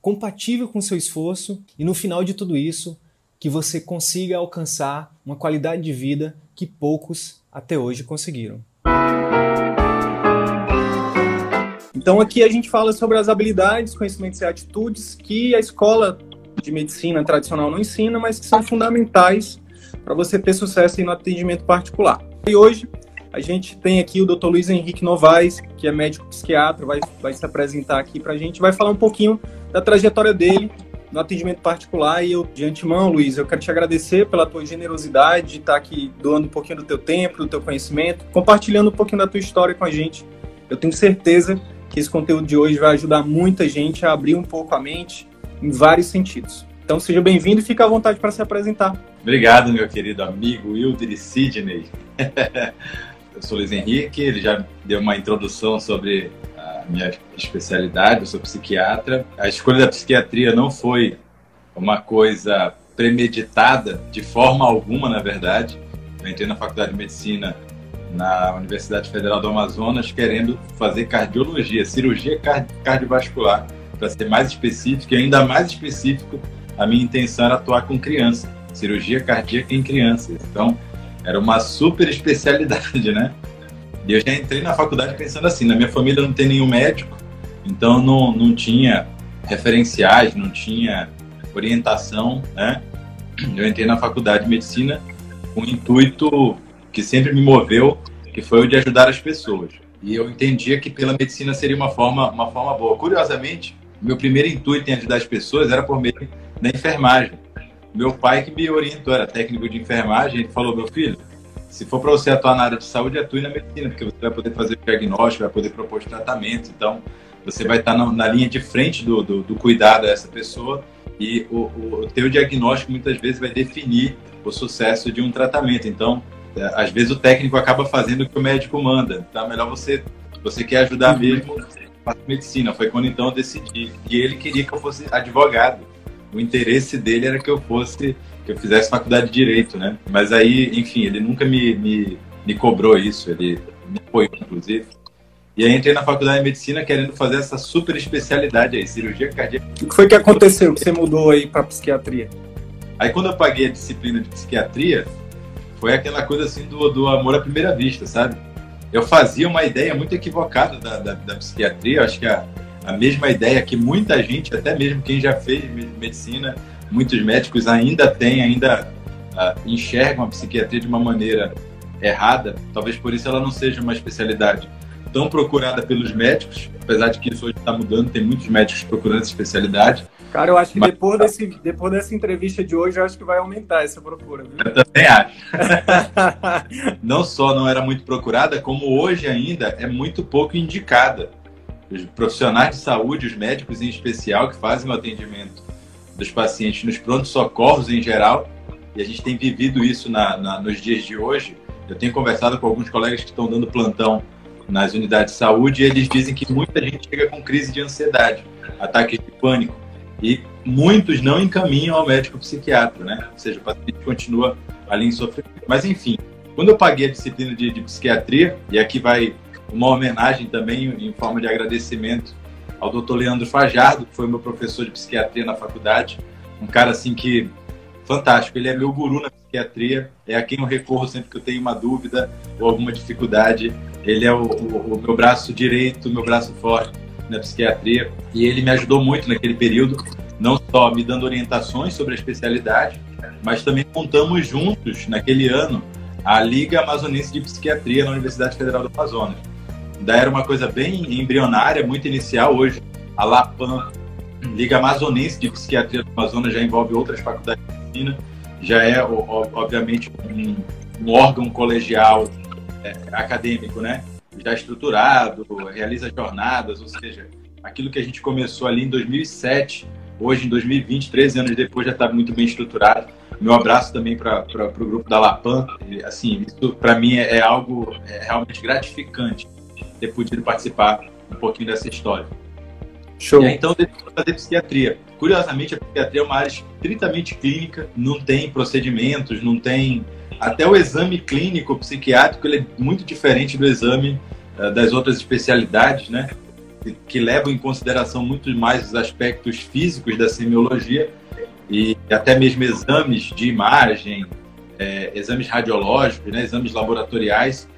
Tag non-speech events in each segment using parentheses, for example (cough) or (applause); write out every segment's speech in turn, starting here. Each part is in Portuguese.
compatível com seu esforço e no final de tudo isso, que você consiga alcançar uma qualidade de vida que poucos até hoje conseguiram. Então aqui a gente fala sobre as habilidades, conhecimentos e atitudes que a escola de medicina tradicional não ensina, mas que são fundamentais para você ter sucesso no atendimento particular. E hoje a gente tem aqui o Dr. Luiz Henrique Novaes, que é médico psiquiatra, vai, vai se apresentar aqui para a gente, vai falar um pouquinho da trajetória dele no atendimento particular. E eu, de antemão, Luiz, eu quero te agradecer pela tua generosidade de estar aqui doando um pouquinho do teu tempo, do teu conhecimento, compartilhando um pouquinho da tua história com a gente. Eu tenho certeza que esse conteúdo de hoje vai ajudar muita gente a abrir um pouco a mente em vários sentidos. Então seja bem-vindo e fique à vontade para se apresentar. Obrigado, meu querido amigo Wilder Sidney. (laughs) eu sou Luiz Henrique, ele já deu uma introdução sobre a minha especialidade, eu sou psiquiatra. A escolha da psiquiatria não foi uma coisa premeditada de forma alguma, na verdade. Eu entrei na faculdade de medicina na Universidade Federal do Amazonas querendo fazer cardiologia, cirurgia cardiovascular, para ser mais específico e ainda mais específico, a minha intenção era atuar com criança, cirurgia cardíaca em crianças. Então, era uma super especialidade, né? E eu já entrei na faculdade pensando assim, na minha família não tem nenhum médico, então não, não tinha referenciais, não tinha orientação, né? Eu entrei na faculdade de medicina com o intuito que sempre me moveu, que foi o de ajudar as pessoas. E eu entendia que pela medicina seria uma forma, uma forma boa. Curiosamente, meu primeiro intuito em ajudar as pessoas era por meio da enfermagem. Meu pai que me orientou, era técnico de enfermagem, ele falou, meu filho, se for para você atuar na área de saúde, atue na medicina, porque você vai poder fazer o diagnóstico, vai poder propor tratamento. Então, você vai estar na, na linha de frente do, do, do cuidado dessa pessoa e o, o, o teu diagnóstico muitas vezes vai definir o sucesso de um tratamento. Então, é, às vezes o técnico acaba fazendo o que o médico manda. Então é melhor você, você quer ajudar mesmo, faça medicina. Foi quando então eu decidi. E ele queria que eu fosse advogado. O interesse dele era que eu fosse, que eu fizesse faculdade de direito, né? Mas aí, enfim, ele nunca me, me, me cobrou isso. Ele me apoiou, inclusive. E aí entrei na faculdade de medicina querendo fazer essa super especialidade aí, cirurgia cardíaca. O que foi que aconteceu que você mudou aí para psiquiatria? Aí quando eu paguei a disciplina de psiquiatria, foi aquela coisa assim do, do amor à primeira vista, sabe? Eu fazia uma ideia muito equivocada da, da, da psiquiatria, acho que a, a mesma ideia que muita gente, até mesmo quem já fez medicina, muitos médicos ainda têm, ainda uh, enxergam a psiquiatria de uma maneira errada, talvez por isso ela não seja uma especialidade tão procurada pelos médicos, apesar de que isso hoje está mudando, tem muitos médicos procurando essa especialidade. Cara, eu acho que Mas... depois, desse, depois dessa entrevista de hoje, eu acho que vai aumentar essa procura. Viu? Eu também acho. (laughs) não só não era muito procurada, como hoje ainda é muito pouco indicada. Os profissionais de saúde, os médicos em especial, que fazem o atendimento dos pacientes nos prontos-socorros em geral, e a gente tem vivido isso na, na, nos dias de hoje. Eu tenho conversado com alguns colegas que estão dando plantão nas unidades de saúde e eles dizem que muita gente chega com crise de ansiedade, ataques de pânico e muitos não encaminham ao médico psiquiatra, né? Ou seja, o paciente continua ali em sofrimento. Mas enfim, quando eu paguei a disciplina de, de psiquiatria, e aqui vai uma homenagem também em forma de agradecimento ao doutor Leandro Fajardo, que foi meu professor de psiquiatria na faculdade, um cara assim que fantástico, ele é meu guru na psiquiatria, é a quem eu recorro sempre que eu tenho uma dúvida ou alguma dificuldade, ele é o, o, o meu braço direito, meu braço forte na psiquiatria. E ele me ajudou muito naquele período, não só me dando orientações sobre a especialidade, mas também montamos juntos naquele ano a Liga Amazonense de Psiquiatria na Universidade Federal do Amazonas. Ainda era uma coisa bem embrionária, muito inicial. Hoje, a LAPAM, Liga Amazonense de Psiquiatria do Amazonas, já envolve outras faculdades de medicina, já é, obviamente, um, um órgão colegial é, acadêmico, né? já estruturado, realiza jornadas, ou seja, aquilo que a gente começou ali em 2007 hoje em 2020, 13 anos depois, já está muito bem estruturado. Meu abraço também para o grupo da Lapan. Assim, isso para mim é, é algo é realmente gratificante ter podido participar um pouquinho dessa história. Show. E aí, então, decidi fazer psiquiatria. Curiosamente, a psiquiatria é uma área estritamente clínica, não tem procedimentos, não tem. Até o exame clínico psiquiátrico ele é muito diferente do exame uh, das outras especialidades, né? Que, que levam em consideração muito mais os aspectos físicos da semiologia e até mesmo exames de imagem, é, exames radiológicos, né, exames laboratoriais.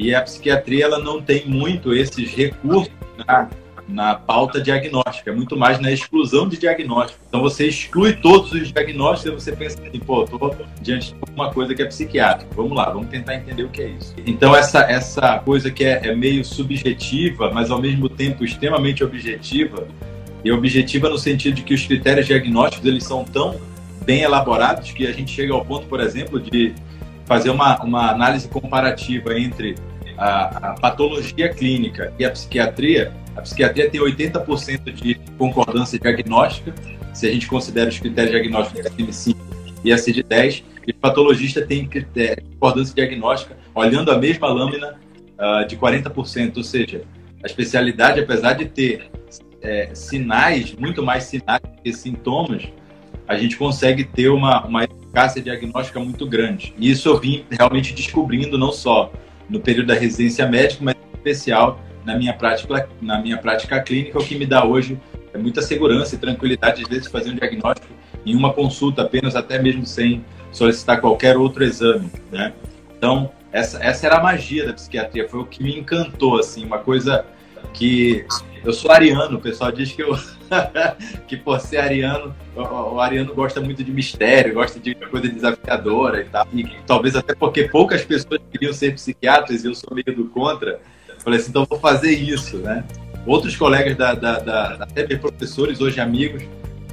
E a psiquiatria ela não tem muito esses recursos na, na pauta diagnóstica, é muito mais na exclusão de diagnóstico. Então você exclui todos os diagnósticos e você pensa assim, pô, estou diante de uma coisa que é psiquiátrica. Vamos lá, vamos tentar entender o que é isso. Então essa, essa coisa que é, é meio subjetiva, mas ao mesmo tempo extremamente objetiva, e objetiva no sentido de que os critérios diagnósticos eles são tão bem elaborados que a gente chega ao ponto, por exemplo, de fazer uma, uma análise comparativa entre a, a patologia clínica e a psiquiatria. A psiquiatria tem 80% de concordância diagnóstica, se a gente considera os critérios diagnósticos da CM5 e a CID-10, e o patologista tem concordância diagnóstica olhando a mesma lâmina uh, de 40%, ou seja, a especialidade, apesar de ter é, sinais, muito mais sinais que sintomas, a gente consegue ter uma, uma eficácia diagnóstica muito grande. E isso eu vim realmente descobrindo não só no período da residência médica, mas em especial na minha prática, na minha prática clínica, o que me dá hoje é muita segurança e tranquilidade, às vezes, fazer um diagnóstico em uma consulta apenas, até mesmo sem solicitar qualquer outro exame, né? Então, essa, essa era a magia da psiquiatria, foi o que me encantou, assim, uma coisa que eu sou ariano, o pessoal diz que eu (laughs) que por ser ariano, o, o, ariano gosta muito de mistério, gosta de coisa desafiadora e tal. E talvez até porque poucas pessoas queriam ser psiquiatras e eu sou meio do contra. Falei assim, então vou fazer isso, né? Outros colegas da, da, da até professores hoje amigos,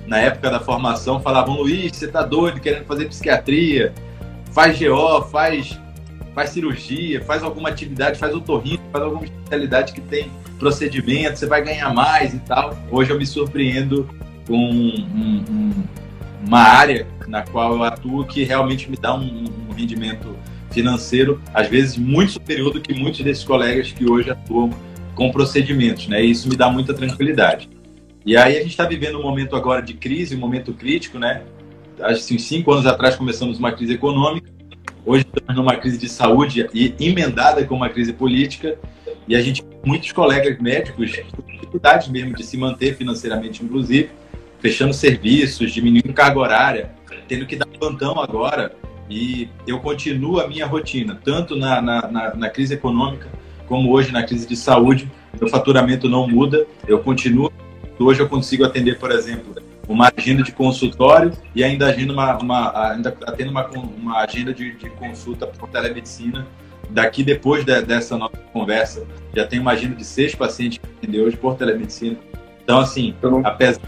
na época da formação, falavam: Luiz, você tá doido querendo fazer psiquiatria? Faz GO, faz faz cirurgia, faz alguma atividade, faz otorrino, faz alguma especialidade que tem procedimento, você vai ganhar mais e tal. Hoje eu me surpreendo com um, um, uma área na qual eu atuo que realmente me dá um, um rendimento financeiro, às vezes muito superior do que muitos desses colegas que hoje atuam com procedimentos, né? E isso me dá muita tranquilidade. E aí a gente está vivendo um momento agora de crise, um momento crítico, né? Assim, cinco anos atrás começamos uma crise econômica, Hoje estamos numa crise de saúde e emendada com uma crise política e a gente muitos colegas médicos dificuldades mesmo de se manter financeiramente, inclusive, fechando serviços, diminuindo carga horária, tendo que dar plantão agora. E eu continuo a minha rotina, tanto na, na, na, na crise econômica como hoje na crise de saúde. Meu faturamento não muda, eu continuo. Hoje eu consigo atender, por exemplo, uma agenda de consultório e ainda agenda uma, uma ainda tendo uma, uma agenda de, de consulta por telemedicina. Daqui depois de, dessa nossa conversa, já tem uma agenda de seis pacientes que atender hoje por telemedicina. Então, assim, então, apesar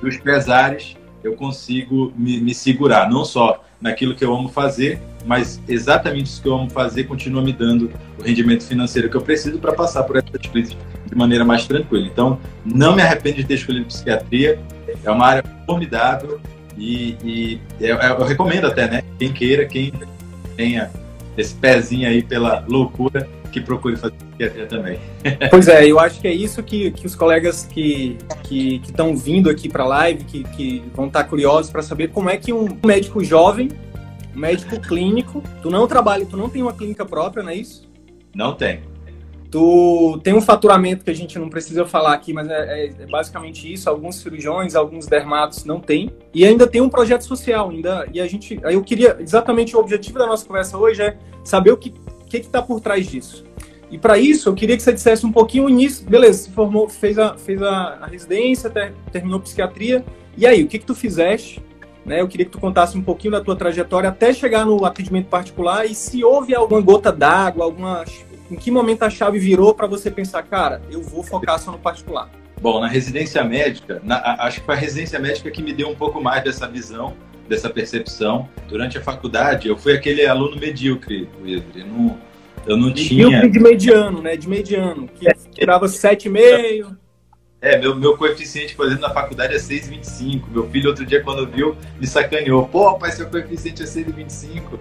dos pesares, eu consigo me, me, segurar, não só naquilo que eu amo fazer, mas exatamente isso que eu amo fazer continua me dando o rendimento financeiro que eu preciso para passar por essa crise de maneira mais tranquila. Então, não me arrependo de ter escolhido psiquiatria, é uma área formidável e, e eu, eu, recomendo até, né? Quem queira, quem tenha esse pezinho aí pela loucura, que procure fazer psiquiatria também. (laughs) Pois é, eu acho que é isso que, que os colegas que estão vindo aqui para a live, que, que vão estar tá curiosos para saber como é que um médico jovem, um médico clínico, tu não trabalha, tu não tem uma clínica própria, não é isso? Não tem. Tu tem um faturamento que a gente não precisa falar aqui, mas é, é, é, basicamente isso. Alguns cirurgiões, alguns dermatos não tem. E ainda tem um projeto social. Ainda, e a gente, eu queria exatamente o objetivo da nossa conversa hoje é saber o que que está por trás disso. E para isso, eu queria que você dissesse um pouquinho o início. Beleza, se formou, fez a, fez a, a residência, ter, terminou psiquiatria. E aí, o que que tu fizeste? Né? Eu queria que tu contasse um pouquinho da tua trajetória até chegar no atendimento particular e se houve alguma gota d'água, alguma em que momento a chave virou para você pensar, cara, eu vou focar só no particular? Bom, na residência médica, na, acho que foi a residência médica que me deu um pouco mais dessa visão, dessa percepção. Durante a faculdade, eu fui aquele aluno medíocre, Wesley. Não, eu não tinha. de mediano, né? De mediano, que tirava 7,5. É, meu, meu coeficiente, por exemplo, na faculdade é 6,25. Meu filho, outro dia, quando viu, me sacaneou. Pô, pai, seu coeficiente é 6,25.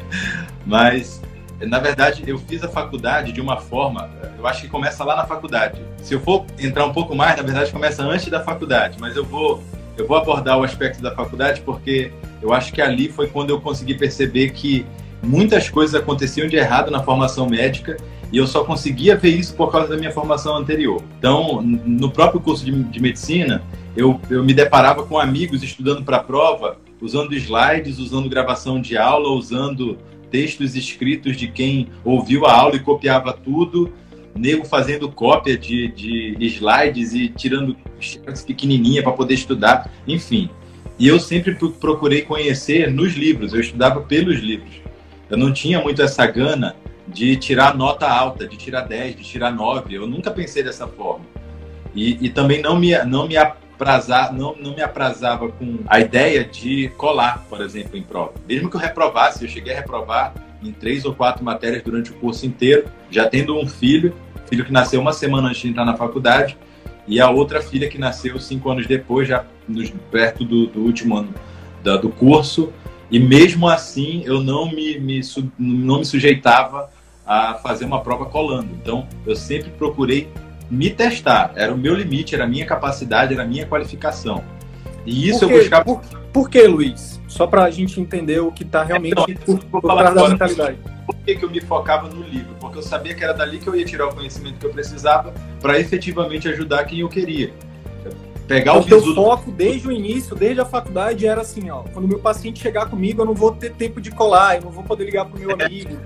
(laughs) Mas, na verdade, eu fiz a faculdade de uma forma, eu acho que começa lá na faculdade. Se eu for entrar um pouco mais, na verdade, começa antes da faculdade. Mas eu vou, eu vou abordar o aspecto da faculdade porque eu acho que ali foi quando eu consegui perceber que muitas coisas aconteciam de errado na formação médica e eu só conseguia ver isso por causa da minha formação anterior. Então, no próprio curso de, de medicina, eu, eu me deparava com amigos estudando para a prova, usando slides, usando gravação de aula, usando textos escritos de quem ouviu a aula e copiava tudo, nego fazendo cópia de, de slides e tirando pequenininha para poder estudar, enfim. E eu sempre procurei conhecer nos livros, eu estudava pelos livros. Eu não tinha muito essa gana de tirar nota alta, de tirar 10, de tirar 9. Eu nunca pensei dessa forma. E, e também não me, não, me aprazar, não, não me aprazava com a ideia de colar, por exemplo, em prova. Mesmo que eu reprovasse, eu cheguei a reprovar em três ou quatro matérias durante o curso inteiro, já tendo um filho, filho que nasceu uma semana antes de entrar na faculdade, e a outra filha que nasceu cinco anos depois, já nos, perto do, do último ano da, do curso. E mesmo assim, eu não me, me, não me sujeitava a fazer uma prova colando. Então, eu sempre procurei me testar. Era o meu limite, era a minha capacidade, era a minha qualificação. E isso eu buscava. Por, por que, Luiz? Só para a gente entender o que está realmente então, por, por trás da mentalidade. Por que, que eu me focava no livro? Porque eu sabia que era dali que eu ia tirar o conhecimento que eu precisava para efetivamente ajudar quem eu queria. Pegar o, o teu foco desde o início, desde a faculdade, era assim, ó. Quando o meu paciente chegar comigo, eu não vou ter tempo de colar, eu não vou poder ligar pro meu é. (laughs) amigo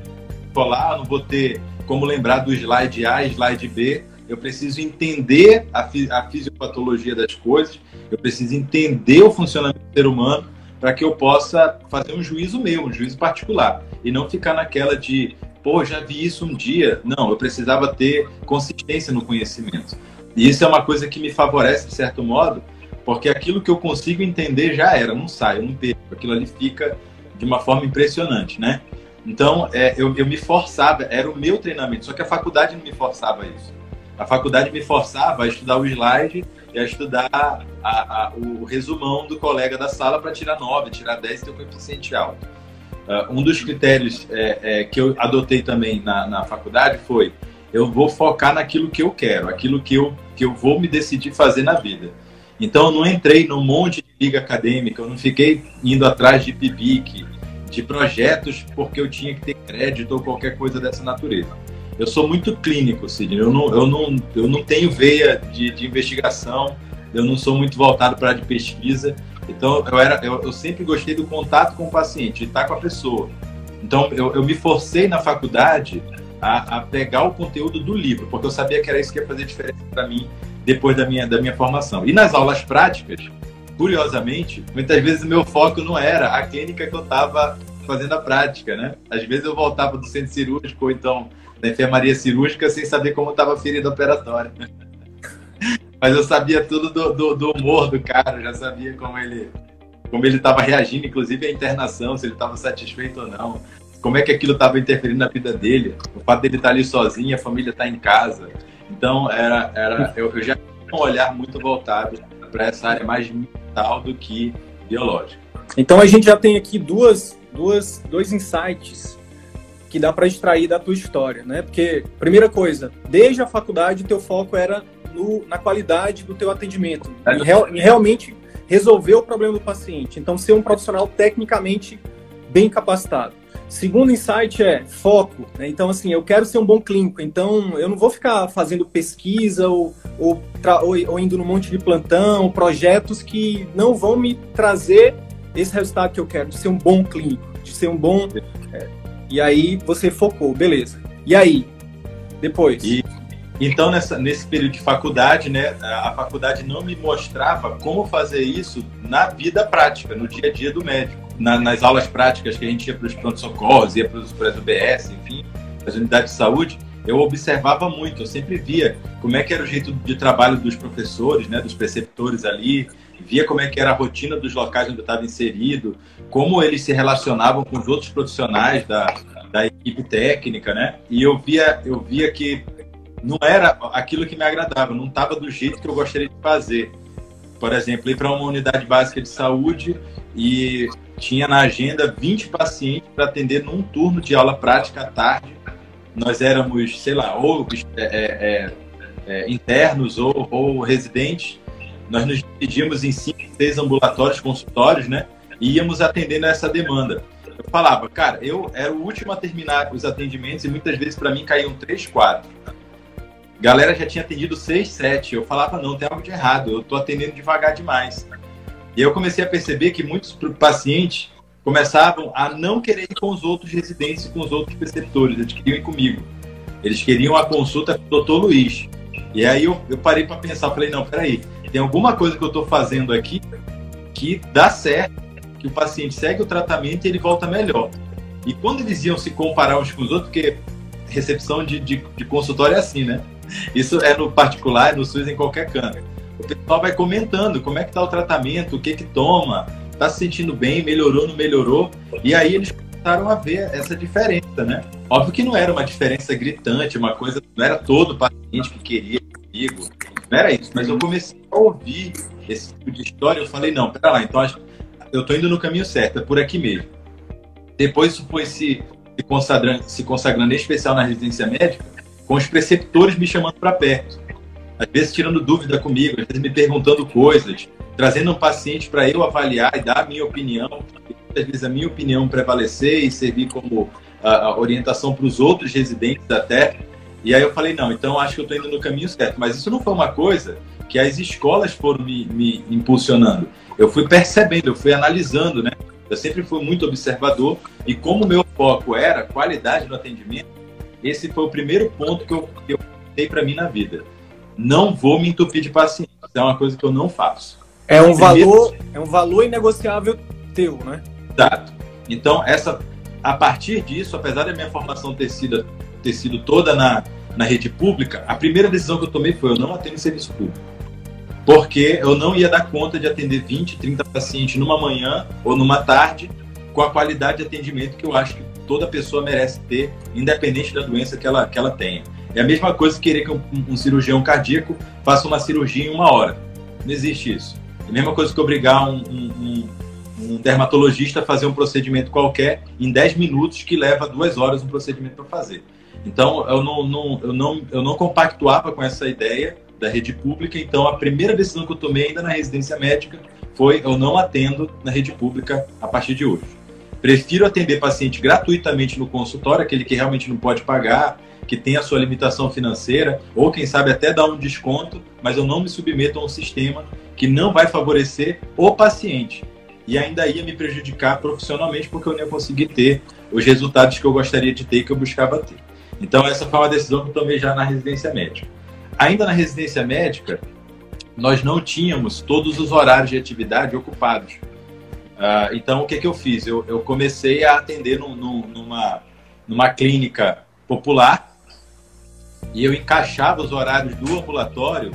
colar, não vou ter como lembrar do slide A, slide B. Eu preciso entender a, a fisiopatologia das coisas, eu preciso entender o funcionamento do ser humano para que eu possa fazer um juízo meu, um juízo particular. E não ficar naquela de, pô, já vi isso um dia. Não, eu precisava ter consistência no conhecimento. E isso é uma coisa que me favorece, de certo modo, porque aquilo que eu consigo entender já era, não sai, eu não perco. Aquilo ali fica de uma forma impressionante, né? Então, é, eu, eu me forçava, era o meu treinamento, só que a faculdade não me forçava isso. A faculdade me forçava a estudar o slide e a estudar a, a, o resumão do colega da sala para tirar 9, tirar 10 e ter um coeficiente alto. Uh, um dos critérios é, é, que eu adotei também na, na faculdade foi eu vou focar naquilo que eu quero, aquilo que eu, que eu vou me decidir fazer na vida. Então, eu não entrei num monte de liga acadêmica, eu não fiquei indo atrás de PIBIC, de projetos porque eu tinha que ter crédito ou qualquer coisa dessa natureza. Eu sou muito clínico, Sidney. Eu não, eu não, eu não tenho veia de, de investigação, eu não sou muito voltado para a de pesquisa. Então, eu, era, eu, eu, sempre gostei do contato com o paciente, de estar com a pessoa. Então, eu, eu me forcei na faculdade a, a, pegar o conteúdo do livro, porque eu sabia que era isso que ia fazer diferença para mim depois da minha, da minha formação. E nas aulas práticas, curiosamente, muitas vezes o meu foco não era a clínica que eu estava fazendo a prática, né? Às vezes eu voltava do centro cirúrgico ou então da enfermaria cirúrgica sem saber como estava a ferida operatória. Mas eu sabia tudo do, do, do, humor do cara, já sabia como ele como ele estava reagindo, inclusive à internação, se ele estava satisfeito ou não, como é que aquilo estava interferindo na vida dele, o fato dele estar tá ali sozinho, a família estar tá em casa. Então era, era eu, eu já tinha um olhar muito voltado para essa área mais mental do que biológica. Então a gente já tem aqui duas, duas, dois insights que dá para extrair da tua história, né? Porque primeira coisa, desde a faculdade teu foco era no, na qualidade do teu atendimento, em, real, em realmente resolver o problema do paciente. Então ser um profissional tecnicamente bem capacitado. Segundo insight é foco. Né? Então, assim, eu quero ser um bom clínico. Então, eu não vou ficar fazendo pesquisa ou, ou, ou, ou indo num monte de plantão, projetos que não vão me trazer esse resultado que eu quero, de ser um bom clínico, de ser um bom. É, e aí você focou, beleza. E aí? Depois? E, então, nessa, nesse período de faculdade, né, a faculdade não me mostrava como fazer isso na vida prática, no dia a dia do médico na, nas aulas práticas que a gente ia para os pronto-socorros, ia para as UBS, enfim, as unidades de saúde, eu observava muito, eu sempre via como é que era o jeito de trabalho dos professores, né, dos preceptores ali, via como é que era a rotina dos locais onde eu estava inserido, como eles se relacionavam com os outros profissionais da, da equipe técnica, né? E eu via, eu via que não era aquilo que me agradava, não estava do jeito que eu gostaria de fazer. Por exemplo, ir para uma unidade básica de saúde e tinha na agenda 20 pacientes para atender num turno de aula prática à tarde. Nós éramos, sei lá, ou é, é, é, é internos ou, ou residentes. Nós nos dividíamos em cinco, seis ambulatórios, consultórios, né? E íamos atendendo essa demanda. Eu falava, cara, eu era o último a terminar os atendimentos e muitas vezes para mim caíam três, quatro. Galera já tinha atendido seis, sete. Eu falava, não, tem algo de errado, eu tô atendendo devagar demais. E eu comecei a perceber que muitos pacientes começavam a não querer ir com os outros residentes e com os outros preceptores, eles queriam ir comigo. Eles queriam a consulta com o doutor Luiz. E aí eu, eu parei para pensar, falei, não, peraí, tem alguma coisa que eu estou fazendo aqui que dá certo, que o paciente segue o tratamento e ele volta melhor. E quando eles iam se comparar uns com os outros, porque recepção de, de, de consultório é assim, né? Isso é no particular, no SUS, em qualquer canto. O pessoal vai comentando como é que está o tratamento, o que que toma, está se sentindo bem, melhorou, não melhorou. E aí eles começaram a ver essa diferença, né? Óbvio que não era uma diferença gritante, uma coisa, não era todo paciente que queria comigo, não era isso. Mas eu comecei a ouvir esse tipo de história, eu falei, não, pera lá, então eu estou indo no caminho certo, é por aqui mesmo. Depois isso foi se, se, consagrando, se consagrando em especial na residência médica, com os preceptores me chamando para perto. Às vezes tirando dúvida comigo, às vezes me perguntando coisas, trazendo um paciente para eu avaliar e dar a minha opinião. Às vezes a minha opinião prevalecer e servir como a, orientação para os outros residentes até. E aí eu falei, não, então acho que eu estou indo no caminho certo. Mas isso não foi uma coisa que as escolas foram me, me impulsionando. Eu fui percebendo, eu fui analisando, né? Eu sempre fui muito observador e como o meu foco era qualidade do atendimento, esse foi o primeiro ponto que eu, que eu dei para mim na vida. Não vou me entupir de pacientes. É uma coisa que eu não faço. É um primeiro... valor, é um valor inegociável teu, né? Exato. Então, essa, a partir disso, apesar da minha formação ter sido, ter sido toda na, na rede pública, a primeira decisão que eu tomei foi eu não atendo serviço público. Porque eu não ia dar conta de atender 20, 30 pacientes numa manhã ou numa tarde com a qualidade de atendimento que eu acho que toda pessoa merece ter, independente da doença que ela, que ela tenha. É a mesma coisa que querer que um, um cirurgião cardíaco faça uma cirurgia em uma hora. Não existe isso. É a mesma coisa que obrigar um, um, um dermatologista a fazer um procedimento qualquer em 10 minutos, que leva duas horas um procedimento para fazer. Então, eu não, não, eu, não, eu não compactuava com essa ideia da rede pública, então a primeira decisão que eu tomei ainda na residência médica foi eu não atendo na rede pública a partir de hoje. Prefiro atender paciente gratuitamente no consultório, aquele que realmente não pode pagar, que tem a sua limitação financeira, ou quem sabe até dar um desconto, mas eu não me submeto a um sistema que não vai favorecer o paciente. E ainda ia me prejudicar profissionalmente, porque eu não ia conseguir ter os resultados que eu gostaria de ter que eu buscava ter. Então, essa foi uma decisão que eu tomei já na residência médica. Ainda na residência médica, nós não tínhamos todos os horários de atividade ocupados. Uh, então, o que, que eu fiz? Eu, eu comecei a atender num, numa, numa clínica popular e eu encaixava os horários do ambulatório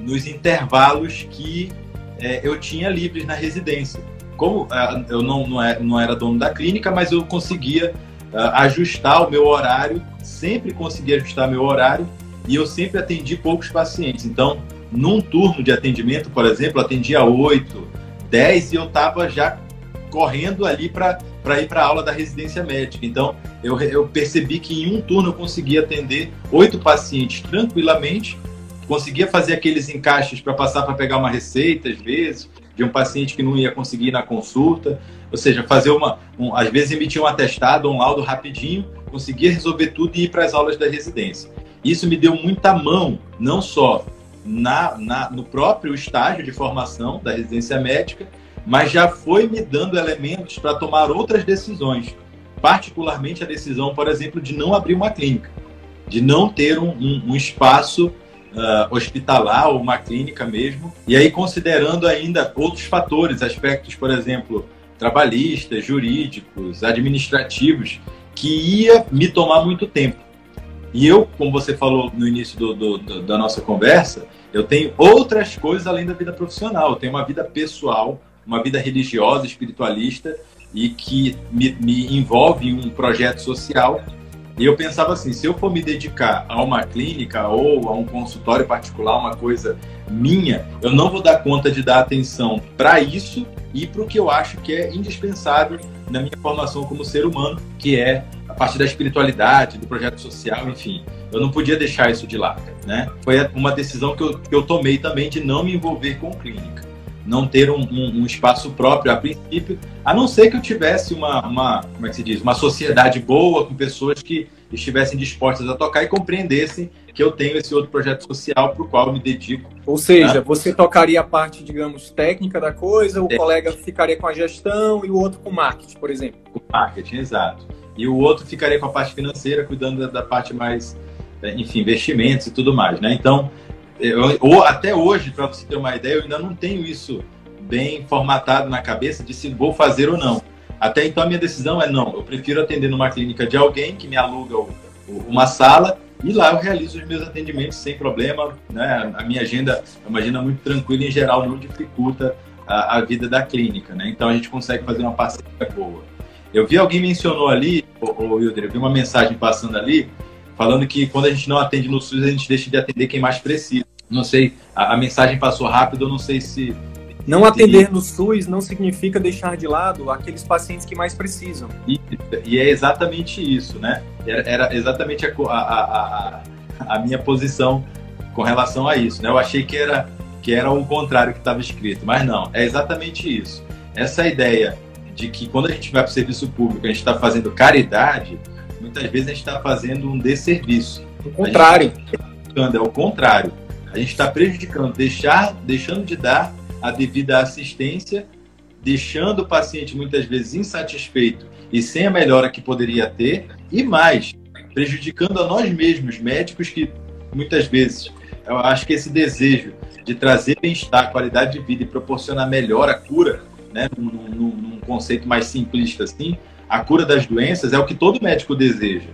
nos intervalos que é, eu tinha livres na residência. Como uh, eu não, não, era, é, não, era, dono da clínica, mas eu conseguia ajustar o meu horário, sempre conseguia ajustar meu horário e eu sempre atendi poucos pacientes. Então, num turno de atendimento, por exemplo, atendia oito, 10 e eu estava já correndo ali para ir para a aula da residência médica. Então, eu, eu percebi que em um turno eu conseguia atender oito pacientes tranquilamente, conseguia fazer aqueles encaixes para passar para pegar uma receita, às vezes, de um paciente que não ia conseguir ir na consulta, ou seja, fazer uma, um, às vezes emitir um atestado, um laudo rapidinho, conseguia resolver tudo e ir para as aulas da residência. Isso me deu muita mão, não só na, na, no próprio estágio de formação da residência médica, mas já foi me dando elementos para tomar outras decisões, particularmente a decisão, por exemplo, de não abrir uma clínica, de não ter um, um, um espaço uh, hospitalar ou uma clínica mesmo, e aí considerando ainda outros fatores, aspectos, por exemplo, trabalhistas, jurídicos, administrativos, que ia me tomar muito tempo. E eu, como você falou no início do, do, do, da nossa conversa, eu tenho outras coisas além da vida profissional. Eu tenho uma vida pessoal, uma vida religiosa, espiritualista e que me, me envolve em um projeto social. E eu pensava assim, se eu for me dedicar a uma clínica ou a um consultório particular, uma coisa minha, eu não vou dar conta de dar atenção para isso e para o que eu acho que é indispensável na minha formação como ser humano, que é a parte da espiritualidade, do projeto social, enfim. Eu não podia deixar isso de lado, né? Foi uma decisão que eu, que eu tomei também de não me envolver com clínica, não ter um, um, um espaço próprio a princípio, a não ser que eu tivesse uma, uma, como é que se diz, uma sociedade boa com pessoas que estivessem dispostas a tocar e compreendessem que eu tenho esse outro projeto social para o qual eu me dedico. Ou seja, né? você tocaria a parte, digamos, técnica da coisa, o é. colega ficaria com a gestão e o outro com marketing, por exemplo. Com marketing, exato. E o outro ficaria com a parte financeira, cuidando da, da parte mais, é, enfim, investimentos e tudo mais, né? Então, eu, ou até hoje, para você ter uma ideia, eu ainda não tenho isso bem formatado na cabeça de se vou fazer ou não. Até então a minha decisão é não, eu prefiro atender numa clínica de alguém que me aluga uma sala e lá eu realizo os meus atendimentos sem problema, né? A minha agenda é uma agenda muito tranquila em geral não dificulta a, a vida da clínica, né? Então a gente consegue fazer uma parceria boa. Eu vi alguém mencionou ali, o Wilder, eu vi uma mensagem passando ali falando que quando a gente não atende no SUS a gente deixa de atender quem mais precisa. Não sei, a, a mensagem passou rápido, eu não sei se não atender no SUS não significa deixar de lado aqueles pacientes que mais precisam. E, e é exatamente isso, né? Era exatamente a, a, a, a, minha posição com relação a isso, né? Eu achei que era, que era o contrário que estava escrito, mas não, é exatamente isso. Essa ideia de que quando a gente vai para o serviço público, a gente está fazendo caridade, muitas vezes a gente está fazendo um desserviço. O contrário. Tá é o contrário. A gente está prejudicando, deixar, deixando de dar a devida assistência, deixando o paciente muitas vezes insatisfeito e sem a melhora que poderia ter, e mais, prejudicando a nós mesmos, médicos, que muitas vezes eu acho que esse desejo de trazer bem-estar, qualidade de vida e proporcionar melhor a cura, né, num, num, num conceito mais simplista assim, a cura das doenças é o que todo médico deseja.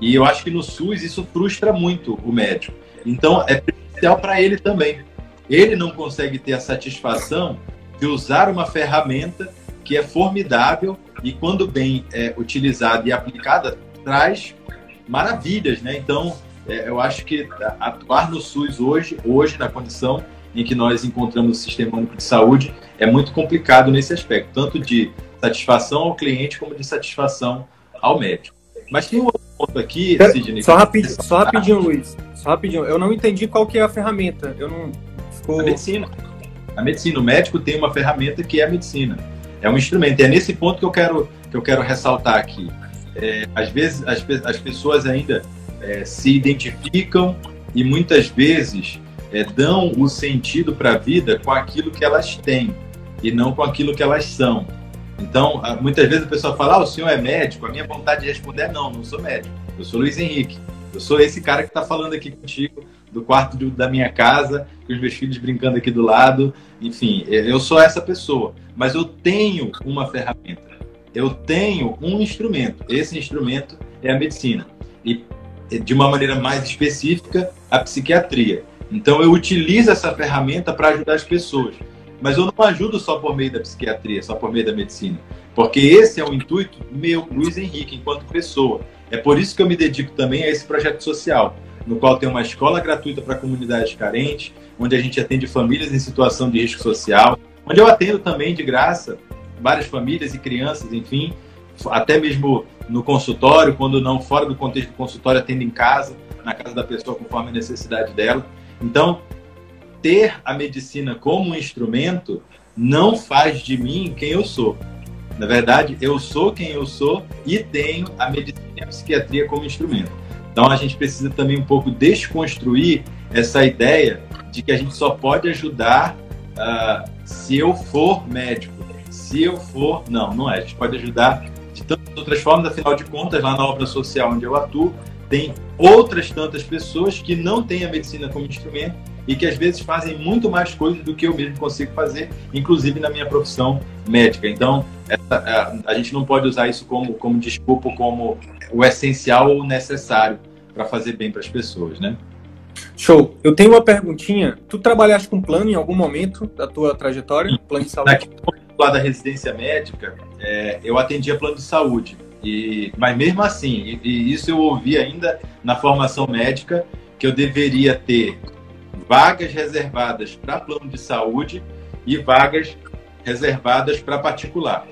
E eu acho que no SUS isso frustra muito o médico. Então é prejudicial para ele também ele não consegue ter a satisfação de usar uma ferramenta que é formidável e, quando bem é, utilizada e aplicada, traz maravilhas, né? Então, é, eu acho que atuar no SUS hoje, hoje na condição em que nós encontramos o Sistema Único de Saúde, é muito complicado nesse aspecto, tanto de satisfação ao cliente como de satisfação ao médico. Mas tem um outro ponto aqui, Sidney. Só, rapidinho, só rapidinho, Luiz. Só rapidinho. Eu não entendi qual que é a ferramenta. Eu não a medicina. A medicina. O médico tem uma ferramenta que é a medicina. É um instrumento. E é nesse ponto que eu quero, que eu quero ressaltar aqui. É, às vezes, as, as pessoas ainda é, se identificam e muitas vezes é, dão o sentido para a vida com aquilo que elas têm e não com aquilo que elas são. Então, muitas vezes a pessoa fala, ah, o senhor é médico, a minha vontade de responder é não, não sou médico, eu sou Luiz Henrique, eu sou esse cara que está falando aqui contigo do quarto de, da minha casa, com os meus filhos brincando aqui do lado. Enfim, eu sou essa pessoa. Mas eu tenho uma ferramenta. Eu tenho um instrumento. Esse instrumento é a medicina. E, de uma maneira mais específica, a psiquiatria. Então, eu utilizo essa ferramenta para ajudar as pessoas. Mas eu não ajudo só por meio da psiquiatria, só por meio da medicina. Porque esse é o intuito meu, Luiz Henrique, enquanto pessoa. É por isso que eu me dedico também a esse projeto social no qual tem uma escola gratuita para comunidades carentes, onde a gente atende famílias em situação de risco social, onde eu atendo também de graça várias famílias e crianças, enfim, até mesmo no consultório, quando não fora do contexto do consultório, atendo em casa, na casa da pessoa conforme a necessidade dela. Então, ter a medicina como um instrumento não faz de mim quem eu sou. Na verdade, eu sou quem eu sou e tenho a medicina e a psiquiatria como instrumento. Então a gente precisa também um pouco desconstruir essa ideia de que a gente só pode ajudar uh, se eu for médico. Se eu for. Não, não é. A gente pode ajudar de tantas outras formas, afinal de contas, lá na obra social onde eu atuo, tem outras tantas pessoas que não têm a medicina como instrumento e que às vezes fazem muito mais coisas do que eu mesmo consigo fazer, inclusive na minha profissão médica. Então, essa, a, a, gente não pode usar isso como, como desculpa, como o essencial ou necessário para fazer bem para as pessoas, né? Show. Eu tenho uma perguntinha. Tu trabalhaste com plano em algum momento da tua trajetória? Plano de saúde? Aqui, lá da residência médica, é, eu atendia plano de saúde. E, mas mesmo assim, e, e isso eu ouvi ainda na formação médica, que eu deveria ter vagas reservadas para plano de saúde e vagas reservadas para particular.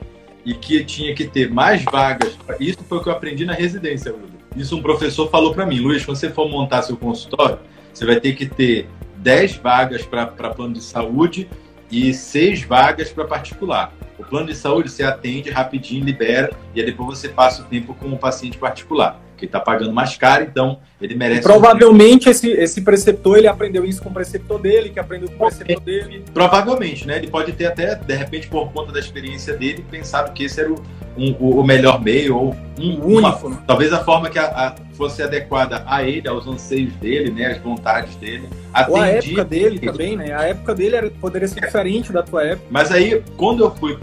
E que tinha que ter mais vagas. Isso foi o que eu aprendi na residência, Wilder. Isso um professor falou para mim, Luiz, quando você for montar seu consultório, você vai ter que ter 10 vagas para plano de saúde e 6 vagas para particular. O plano de saúde você atende rapidinho, libera, e aí depois você passa o tempo com o paciente particular que está pagando mais caro, então ele merece. E provavelmente um... esse, esse preceptor ele aprendeu isso com o preceptor dele, que aprendeu com o preceptor dele. Provavelmente, né? Ele pode ter até, de repente, por conta da experiência dele, pensado que esse era o, um, o melhor meio, ou um, único. Uma, talvez a forma que a, a, fosse adequada a ele, aos anseios dele, né? As vontades dele. Ou a época dele também, né? A época dele era, poderia ser diferente da tua época. Mas aí, quando eu fui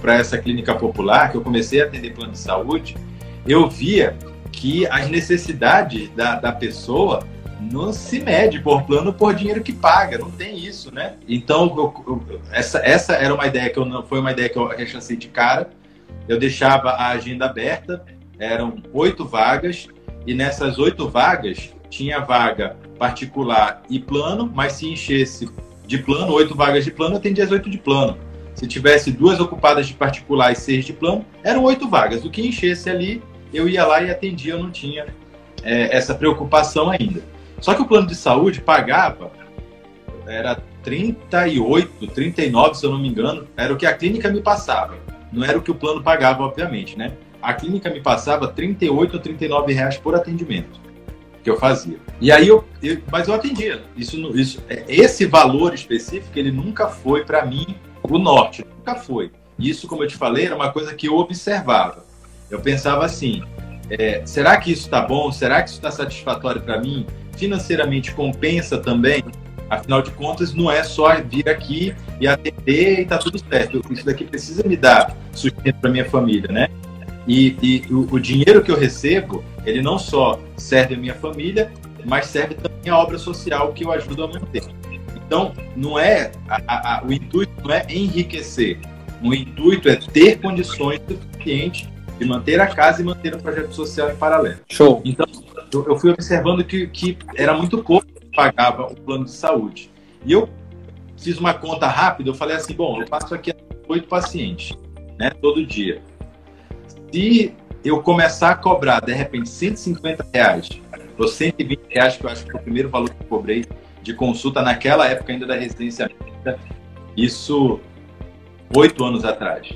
para essa clínica popular, que eu comecei a atender plano de saúde, eu via que as necessidades da, da pessoa não se mede por plano por dinheiro que paga, não tem isso, né? Então, eu, eu, essa, essa era uma ideia que eu não foi uma ideia que eu rechancei de cara. Eu deixava a agenda aberta, eram oito vagas, e nessas oito vagas tinha vaga particular e plano, mas se enchesse de plano, oito vagas de plano, eu atendia as oito de plano. Se tivesse duas ocupadas de particular e seis de plano, eram oito vagas. O que enchesse ali, eu ia lá e atendia, eu não tinha é, essa preocupação ainda. Só que o plano de saúde pagava, era 38, 39, se eu não me engano, era o que a clínica me passava. Não era o que o plano pagava, obviamente, né? A clínica me passava 38 ou 39 reais por atendimento que eu fazia. E aí eu, eu mas eu atendia. Isso, isso, é, esse valor específico ele nunca foi para mim o norte, nunca foi. Isso, como eu te falei, era uma coisa que eu observava. Eu pensava assim: é, será que isso está bom? Será que isso está satisfatório para mim? Financeiramente compensa também? Afinal de contas, não é só vir aqui e atender e tá tudo certo. Isso daqui precisa me dar sustento para minha família, né? E, e o, o, dinheiro que eu recebo, ele não só serve a minha família, mas serve também a obra social que eu ajudo a manter. Então, não é a, a, o intuito não é enriquecer. O intuito é ter condições suficientes de manter a casa e manter o projeto social em paralelo. Show. Então, eu fui observando que, que era muito pouco que pagava o plano de saúde. E eu fiz uma conta rápida, eu falei assim, bom, eu passo aqui oito pacientes, né, todo dia. Se eu começar a cobrar, de repente, 150 reais ou 120 reais, que eu acho que foi o primeiro valor que eu cobrei de consulta naquela época ainda da residência médica, isso oito anos atrás.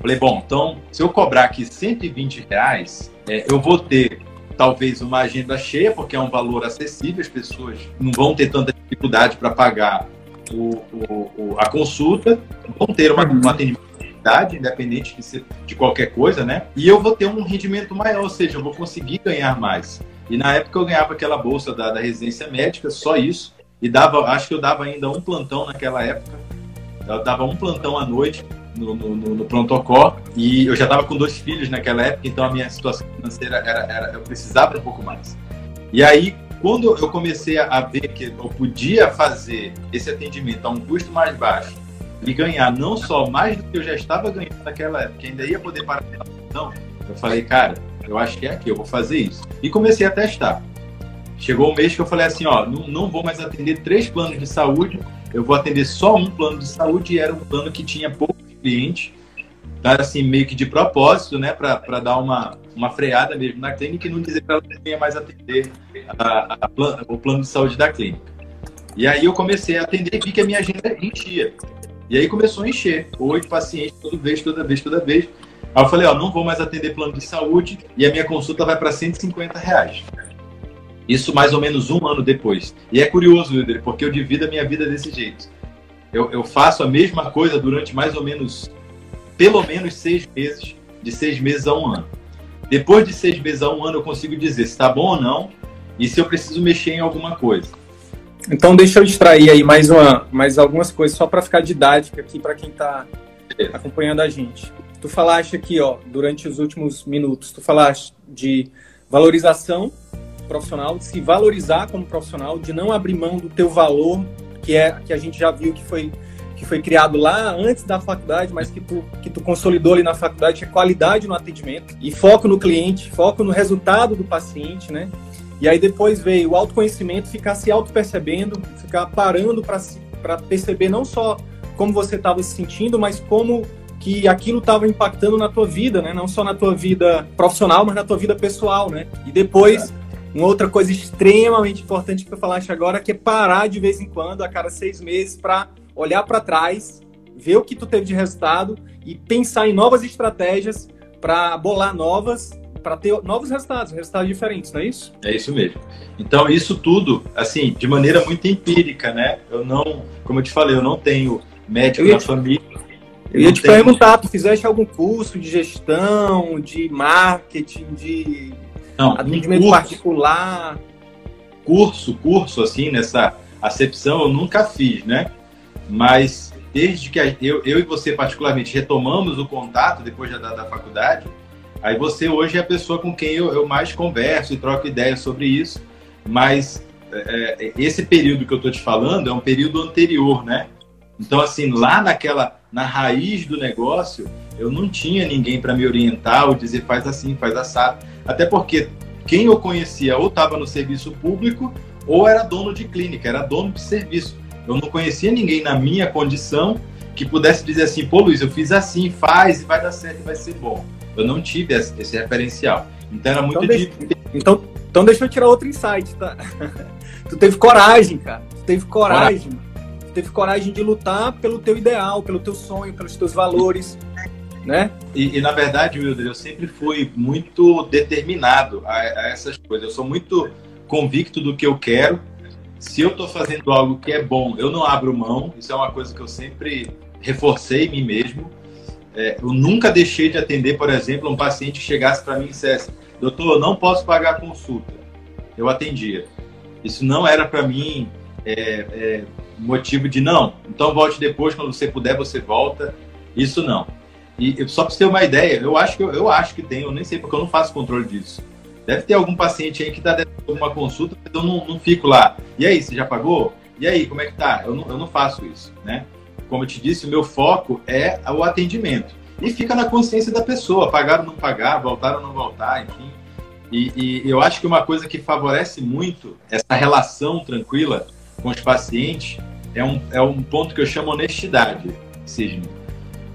Falei, bom, então, se eu cobrar aqui 120 reais, é, eu vou ter talvez uma agenda cheia, porque é um valor acessível, as pessoas não vão ter tanta dificuldade para pagar o, o, o, a consulta, vão ter uma, uma atendimento independente de, de qualquer coisa, né? E eu vou ter um rendimento maior, ou seja, eu vou conseguir ganhar mais. E na época eu ganhava aquela bolsa da, da residência médica, só isso, e dava, acho que eu dava ainda um plantão naquela época, eu dava um plantão à noite no, no, no pronto-socorro e eu já estava com dois filhos naquela época, então a minha situação financeira era, era, eu precisava um pouco mais. E aí, quando eu comecei a ver que eu podia fazer esse atendimento a um custo mais baixo e ganhar não só mais do que eu já estava ganhando naquela época, ainda ia poder parar então, eu falei, cara, eu acho que é aqui, eu vou fazer isso. E comecei a testar. Chegou um mês que eu falei assim, ó, não, não vou mais atender três planos de saúde, eu vou atender só um plano de saúde e era um plano que tinha pouco cliente, tá, assim, meio que de propósito, né, para dar uma, uma freada mesmo na clínica e não dizer para ela que venha mais atender a, a, plan, o plano de saúde da clínica. E aí eu comecei a atender e vi que a minha agenda enchia. E aí começou a encher, oito pacientes toda vez, toda vez, toda vez. Aí eu falei, ó, não vou mais atender plano de saúde e a minha consulta vai para 150 reais. Isso mais ou menos um ano depois. E é curioso, Wilder, porque eu divido a minha vida desse jeito eu, eu faço a mesma coisa durante mais ou menos, pelo menos seis meses, de seis meses a um ano. Depois de seis meses a um ano, eu consigo dizer se está bom ou não e se eu preciso mexer em alguma coisa. Então, deixa eu extrair aí mais, uma, mais algumas coisas, só para ficar didática aqui para quem está acompanhando a gente. Tu falaste aqui, ó, durante os últimos minutos, tu falaste de valorização profissional, de se valorizar como profissional, de não abrir mão do teu valor que é que a gente já viu que foi que foi criado lá antes da faculdade, mas que tu, que tu consolidou ali na faculdade, é qualidade no atendimento e foco no cliente, foco no resultado do paciente, né? E aí depois veio o autoconhecimento, ficar se auto-percebendo, ficar parando para perceber não só como você estava se sentindo, mas como que aquilo estava impactando na tua vida, né? Não só na tua vida profissional, mas na tua vida pessoal, né? E depois, uma outra coisa extremamente importante que eu falaste agora, que é parar de vez em quando, a cada seis meses, para olhar para trás, ver o que tu teve de resultado e pensar em novas estratégias para bolar novas para ter novos resultados, resultados diferentes, não é isso? É isso mesmo. Então, isso tudo, assim, de maneira muito empírica, né? Eu não, como eu te falei, eu não tenho médico na família. Eu ia te tenho... perguntar, tu fizeste algum curso de gestão, de marketing, de não, atendimento curso, particular? Curso, curso, assim, nessa acepção, eu nunca fiz, né? Mas desde que eu, eu e você, particularmente, retomamos o contato depois da, da faculdade, Aí você hoje é a pessoa com quem eu, eu mais converso e troco ideias sobre isso, mas é, é esse período que eu estou te falando é um período anterior, né? Então, assim, lá naquela, na raiz do negócio, eu não tinha ninguém para me orientar ou dizer faz assim, faz assado. Até porque quem eu conhecia ou estava no serviço público ou era dono de clínica, era dono de serviço. Eu não conhecia ninguém na minha condição que pudesse dizer assim, pô Luiz, eu fiz assim, faz e vai dar certo e vai ser bom. Eu não tive esse referencial. Então era muito então, deixa, então, então deixa eu tirar outro insight, tá? (laughs) tu teve coragem, cara. Tu teve coragem. Tu teve coragem de lutar pelo teu ideal, pelo teu sonho, pelos teus valores, né? E, e na verdade, Wilder, eu sempre fui muito determinado a, a, essas coisas. Eu sou muito convicto do que eu quero. Se eu estou fazendo algo que é bom, eu não abro mão. Isso é uma coisa que eu sempre reforcei em mim mesmo. É, eu nunca deixei de atender, por exemplo, um paciente que chegasse para mim e dissesse: Doutor, eu não posso pagar a consulta. Eu atendia. Isso não era para mim é, é, motivo de não. Então volte depois, quando você puder, você volta. Isso não. E só para você ter uma ideia, eu acho que eu, acho que tem, eu nem sei porque eu não faço controle disso. Deve ter algum paciente aí que está dando uma consulta, eu não, não fico lá. E aí, você já pagou? E aí, como é que tá? Eu não, eu não faço isso, né? como eu te disse, o meu foco é o atendimento. E fica na consciência da pessoa, pagar ou não pagar, voltar ou não voltar, enfim. E, e eu acho que uma coisa que favorece muito essa relação tranquila com os pacientes é um, é um ponto que eu chamo honestidade, Sidney.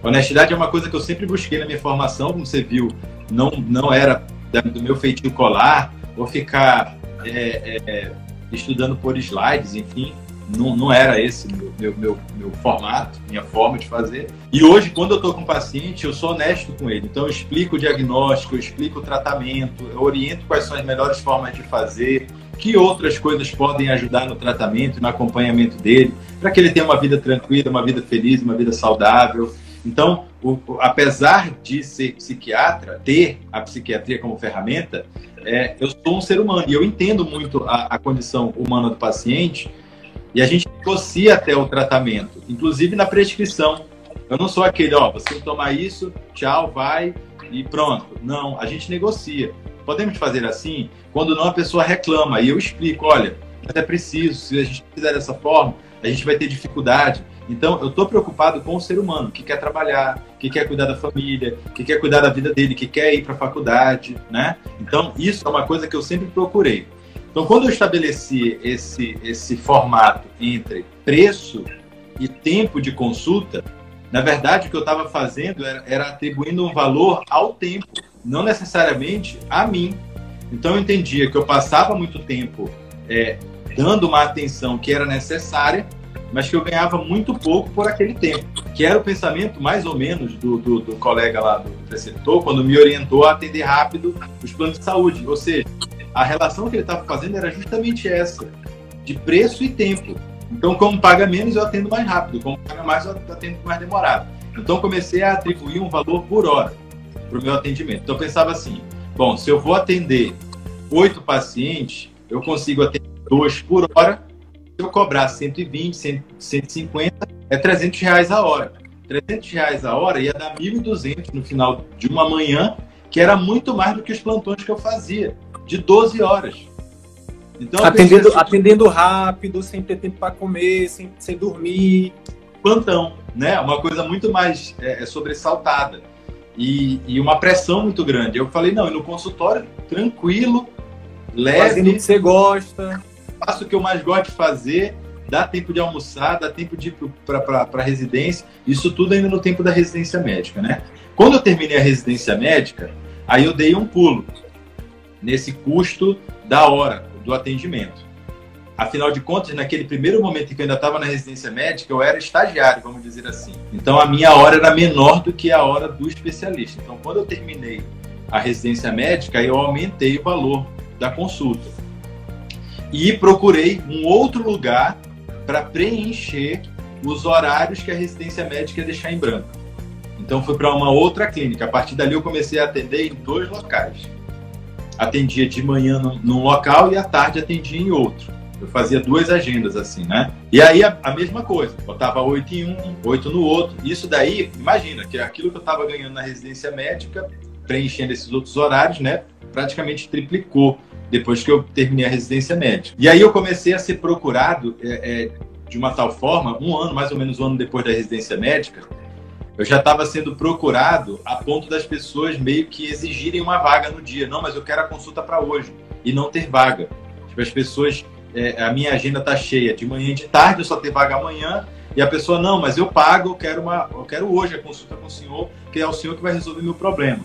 Honestidade é uma coisa que eu sempre busquei na minha formação, como você viu, não, não era do meu feitio colar, ou ficar é, é, estudando por slides, enfim não, não era esse meu, meu, meu, meu, formato, minha forma de fazer. E hoje, quando eu estou com o paciente, eu sou honesto com ele. Então, eu explico o diagnóstico, eu explico o tratamento, eu oriento quais são as melhores formas de fazer, que outras coisas podem ajudar no tratamento, no acompanhamento dele, para que ele tenha uma vida tranquila, uma vida feliz, uma vida saudável. Então, o, apesar de ser psiquiatra, ter a psiquiatria como ferramenta, é, eu sou um ser humano e eu entendo muito a, a condição humana do paciente e a gente negocia até o tratamento, inclusive na prescrição. Eu não sou aquele, ó, você toma isso, tchau, vai e pronto. Não, a gente negocia. Podemos fazer assim? Quando não, a pessoa reclama e eu explico, olha, mas é preciso, se a gente fizer dessa forma, a gente vai ter dificuldade. Então, eu estou preocupado com o ser humano que quer trabalhar, que quer cuidar da família, que quer cuidar da vida dele, que quer ir para a faculdade, né? Então, isso é uma coisa que eu sempre procurei. Então, quando eu estabeleci esse, esse formato entre preço e tempo de consulta, na verdade, o que eu estava fazendo era, era, atribuindo um valor ao tempo, não necessariamente a mim. Então, eu entendia que eu passava muito tempo é, dando uma atenção que era necessária, mas que eu ganhava muito pouco por aquele tempo. Que era o pensamento, mais ou menos, do, do, do colega lá do preceptor, quando me orientou a atender rápido os planos de saúde. Ou seja, a relação que ele estava fazendo era justamente essa, de preço e tempo. Então, como paga menos, eu atendo mais rápido, como paga mais, eu atendo mais demorado. Então, comecei a atribuir um valor por hora para o meu atendimento. Então, eu pensava assim: bom, se eu vou atender oito pacientes, eu consigo atender dois por hora. Se eu cobrar 120, 150, é 300 reais a hora. 300 reais a hora ia dar 1.200 no final de uma manhã, que era muito mais do que os plantões que eu fazia de 12 horas. Então, atendendo, assim, atendendo rápido, sem ter tempo para comer, sem, sem dormir. plantão, né? Uma coisa muito mais é, é, sobressaltada e, e, uma pressão muito grande. Eu falei, não, no consultório, tranquilo, leve. Fazendo o que você gosta. Faço o que eu mais gosto de fazer, dá tempo de almoçar, dá tempo de ir para a residência. Isso tudo ainda no tempo da residência médica, né? Quando eu terminei a residência médica, aí eu dei um pulo nesse custo da hora do atendimento. Afinal de contas, naquele primeiro momento em que eu ainda estava na residência médica, eu era estagiário, vamos dizer assim. Então a minha hora era menor do que a hora do especialista. Então quando eu terminei a residência médica, eu aumentei o valor da consulta. E procurei um outro lugar para preencher os horários que a residência médica ia deixar em branco. Então fui para uma outra clínica. A partir dali eu comecei a atender em dois locais. Atendia de manhã num local e à tarde atendia em outro. Eu fazia duas agendas assim, né? E aí a, a mesma coisa, botava oito em um, oito no outro. Isso daí, imagina, que aquilo que eu estava ganhando na residência médica, preenchendo esses outros horários, né? Praticamente triplicou depois que eu terminei a residência médica. E aí eu comecei a ser procurado é, é, de uma tal forma, um ano, mais ou menos um ano depois da residência médica, eu já estava sendo procurado a ponto das pessoas meio que exigirem uma vaga no dia. Não, mas eu quero a consulta para hoje e não ter vaga. Tipo, as pessoas é, a minha agenda tá cheia de manhã e de tarde, eu só tenho vaga amanhã, e a pessoa, não, mas eu pago, eu quero, uma, eu quero hoje a consulta com o senhor, que é o senhor que vai resolver meu problema.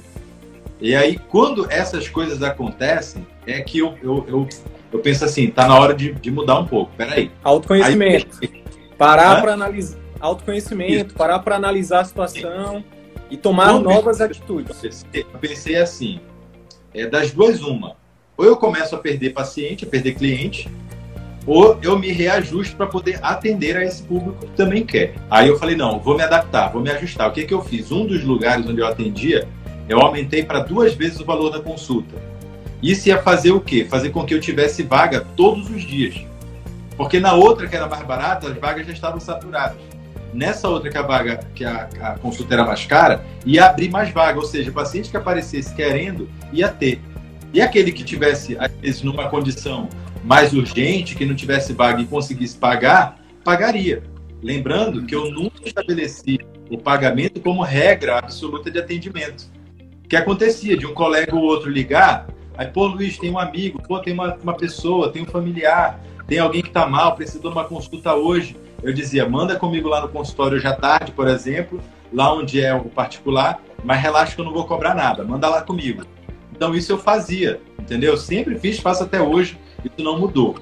E aí, quando essas coisas acontecem, é que eu, eu, eu, eu penso assim, tá na hora de, de mudar um pouco, peraí. Autoconhecimento. Aí, parar para analisar. Autoconhecimento, Isso. parar para analisar a situação e tomar Quando novas atitudes. Eu pensei assim, é das duas uma. Ou eu começo a perder paciente, a perder cliente, ou eu me reajusto para poder atender a esse público que também quer. Aí eu falei, não, vou me adaptar, vou me ajustar. O que, que eu fiz? Um dos lugares onde eu atendia, eu aumentei para duas vezes o valor da consulta. Isso ia fazer o quê? Fazer com que eu tivesse vaga todos os dias. Porque na outra, que era mais barata, as vagas já estavam saturadas. Nessa outra, que a vaga, que a, a consulta era mais cara, ia abrir mais vaga. Ou seja, o paciente que aparecesse querendo ia ter. E aquele que tivesse, às vezes, numa condição mais urgente, que não tivesse vaga e conseguisse pagar, pagaria. Lembrando que eu nunca estabeleci o pagamento como regra absoluta de atendimento. Que acontecia de um colega ou outro ligar, aí, pô, Luiz, tem um amigo, pô, tem uma, uma pessoa, tem um familiar, tem alguém que está mal, precisa de uma consulta hoje. Eu dizia, manda comigo lá no consultório à tarde, por exemplo, lá onde é o particular, mas relaxa que eu não vou cobrar nada, manda lá comigo. Então isso eu fazia, entendeu? Eu sempre fiz, faço até hoje isso não mudou.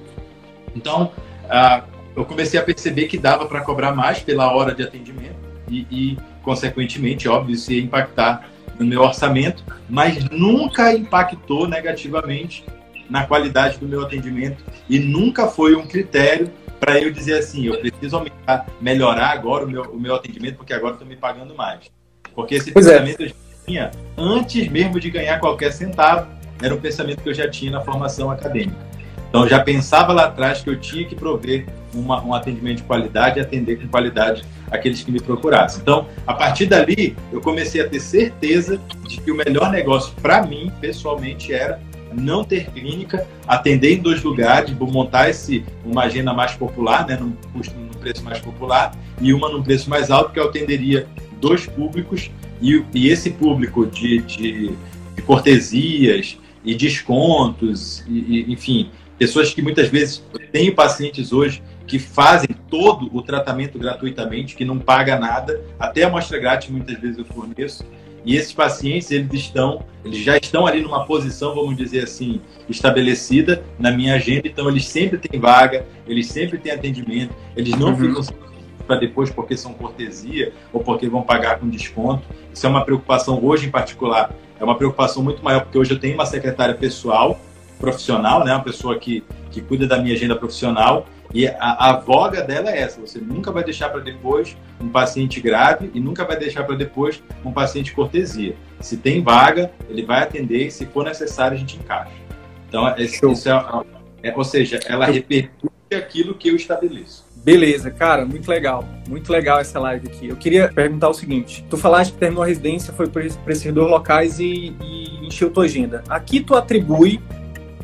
Então, ah, eu comecei a perceber que dava para cobrar mais pela hora de atendimento e, e, consequentemente, óbvio, isso ia impactar no meu orçamento, mas nunca impactou negativamente na qualidade do meu atendimento e nunca foi um critério para eu dizer assim, eu preciso aumentar, melhorar agora o meu, o meu atendimento porque agora estou me pagando mais. Porque esse pois é. pensamento é. eu já tinha antes mesmo de ganhar qualquer centavo, era um pensamento que eu já tinha na formação acadêmica. Então, eu já pensava lá atrás que eu tinha que prover uma, um atendimento de qualidade e atender com qualidade aqueles que me procurassem. Então, a partir dali, eu comecei a ter certeza de que o melhor negócio para mim, pessoalmente, era não ter clínica, atender em dois lugares, montar esse, uma agenda mais popular, né, num, num preço mais popular, e uma num preço mais alto, que eu atenderia dois públicos, e, e esse público de, de, de cortesias e descontos, e, e, enfim, pessoas que muitas vezes têm pacientes hoje que fazem todo o tratamento gratuitamente, que não paga nada, até a amostra grátis muitas vezes eu forneço. E esses pacientes, eles estão, eles já estão ali numa posição, vamos dizer assim, estabelecida na minha agenda, então eles sempre têm vaga, eles sempre têm atendimento, eles não uhum. ficam para depois porque são cortesia ou porque vão pagar com desconto. Isso é uma preocupação hoje em particular, é uma preocupação muito maior porque hoje eu tenho uma secretária pessoal profissional, né? Uma pessoa que, que cuida da minha agenda profissional. E a, a voga dela é essa: você nunca vai deixar para depois um paciente grave e nunca vai deixar para depois um paciente cortesia. Se tem vaga, ele vai atender e, se for necessário, a gente encaixa. Então, esse, isso é, é, ou seja, ela repercute aquilo que eu estabeleço. Beleza, cara, muito legal. Muito legal essa live aqui. Eu queria perguntar o seguinte: tu falaste que terminou a residência, foi para esses dois locais e, e encheu tua agenda. Aqui tu atribui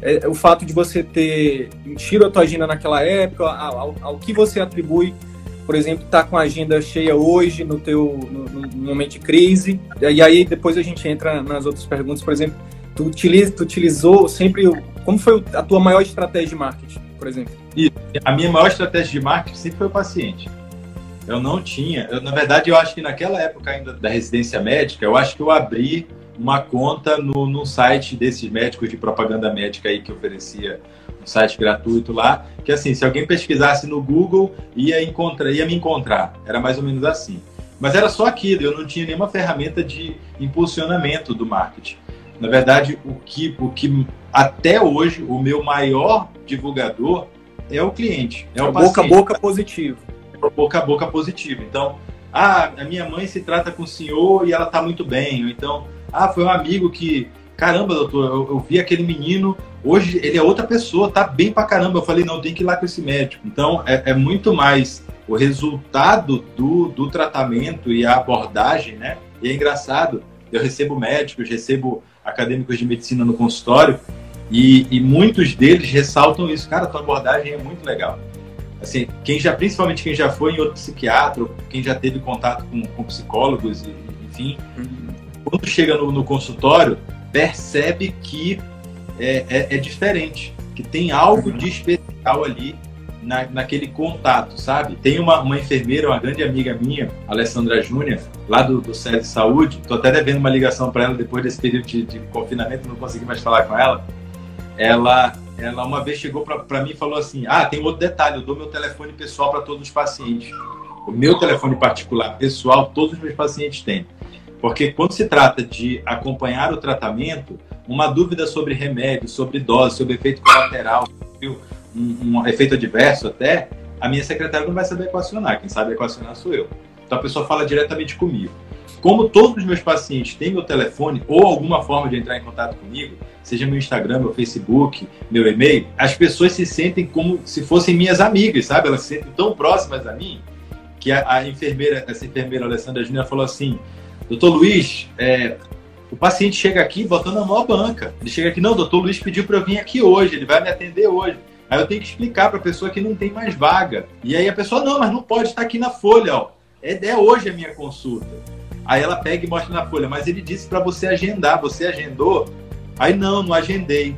é, o fato de você ter enchido a tua agenda naquela época, ao, ao, que você atribui por exemplo, está com a agenda cheia hoje no teu no, no, momento de crise? E aí depois a gente entra nas outras perguntas, por exemplo, tu, utiliza, tu utilizou sempre como foi a tua maior estratégia de marketing, por exemplo? E a minha maior estratégia de marketing sempre foi o paciente. Eu não tinha, eu, na verdade, eu acho que naquela época ainda da residência médica, eu acho que eu abri uma conta no, no site desses médicos de propaganda médica aí que oferecia um site gratuito lá, que assim, se alguém pesquisasse no Google, ia, encontrar, ia me encontrar. Era mais ou menos assim. Mas era só aquilo, eu não tinha nenhuma ferramenta de impulsionamento do marketing. Na verdade, o que, o que até hoje o meu maior divulgador é o cliente, é o, o boca a boca positivo. É boca a boca positivo. Então, ah, a minha mãe se trata com o senhor e ela está muito bem. Ou então, ah, foi um amigo que, caramba, doutor, eu, eu, vi aquele menino, hoje ele é outra pessoa, tá bem pra caramba. Eu falei, não, tem que ir lá com esse médico. Então, é, é muito mais o resultado do, do tratamento e a abordagem, né? E é engraçado, eu recebo médicos, recebo acadêmicos de medicina no consultório e, e muitos deles ressaltam isso. Cara, tua abordagem é muito legal. Assim, quem já, principalmente quem já foi em outro psiquiatra, quem já teve contato com, com psicólogos, enfim, uhum. Quando chega no, no, consultório, percebe que é, é, é, diferente, que tem algo de especial ali na, naquele contato, sabe? Tem uma, uma enfermeira, uma grande amiga minha, Alessandra Júnior, lá do, do de Saúde, tô até devendo uma ligação para ela depois desse período de, de confinamento, não consegui mais falar com ela. Ela, ela uma vez chegou para mim e falou assim: Ah, tem outro detalhe, eu dou meu telefone pessoal para todos os pacientes. O meu telefone particular pessoal, todos os meus pacientes têm. Porque quando se trata de acompanhar o tratamento, uma dúvida sobre remédio, sobre dose, sobre efeito colateral, um, um efeito adverso até, a minha secretária não vai saber equacionar. Quem sabe equacionar sou eu. Então a pessoa fala diretamente comigo. Como todos os meus pacientes têm meu telefone ou alguma forma de entrar em contato comigo, seja meu Instagram, meu Facebook, meu e-mail, as pessoas se sentem como se fossem minhas amigas, sabe? Elas se sentem tão próximas a mim que a, a enfermeira, essa enfermeira Alessandra Júnior falou assim: Doutor Luiz, é, o paciente chega aqui botando a maior banca. Ele chega aqui, não, doutor Luiz pediu para eu vir aqui hoje, ele vai me atender hoje. Aí eu tenho que explicar para a pessoa que não tem mais vaga. E aí a pessoa, não, mas não pode estar aqui na folha, ó. É, é hoje a minha consulta. Aí ela pega e mostra na folha, mas ele disse para você agendar, você agendou? Aí não, não agendei.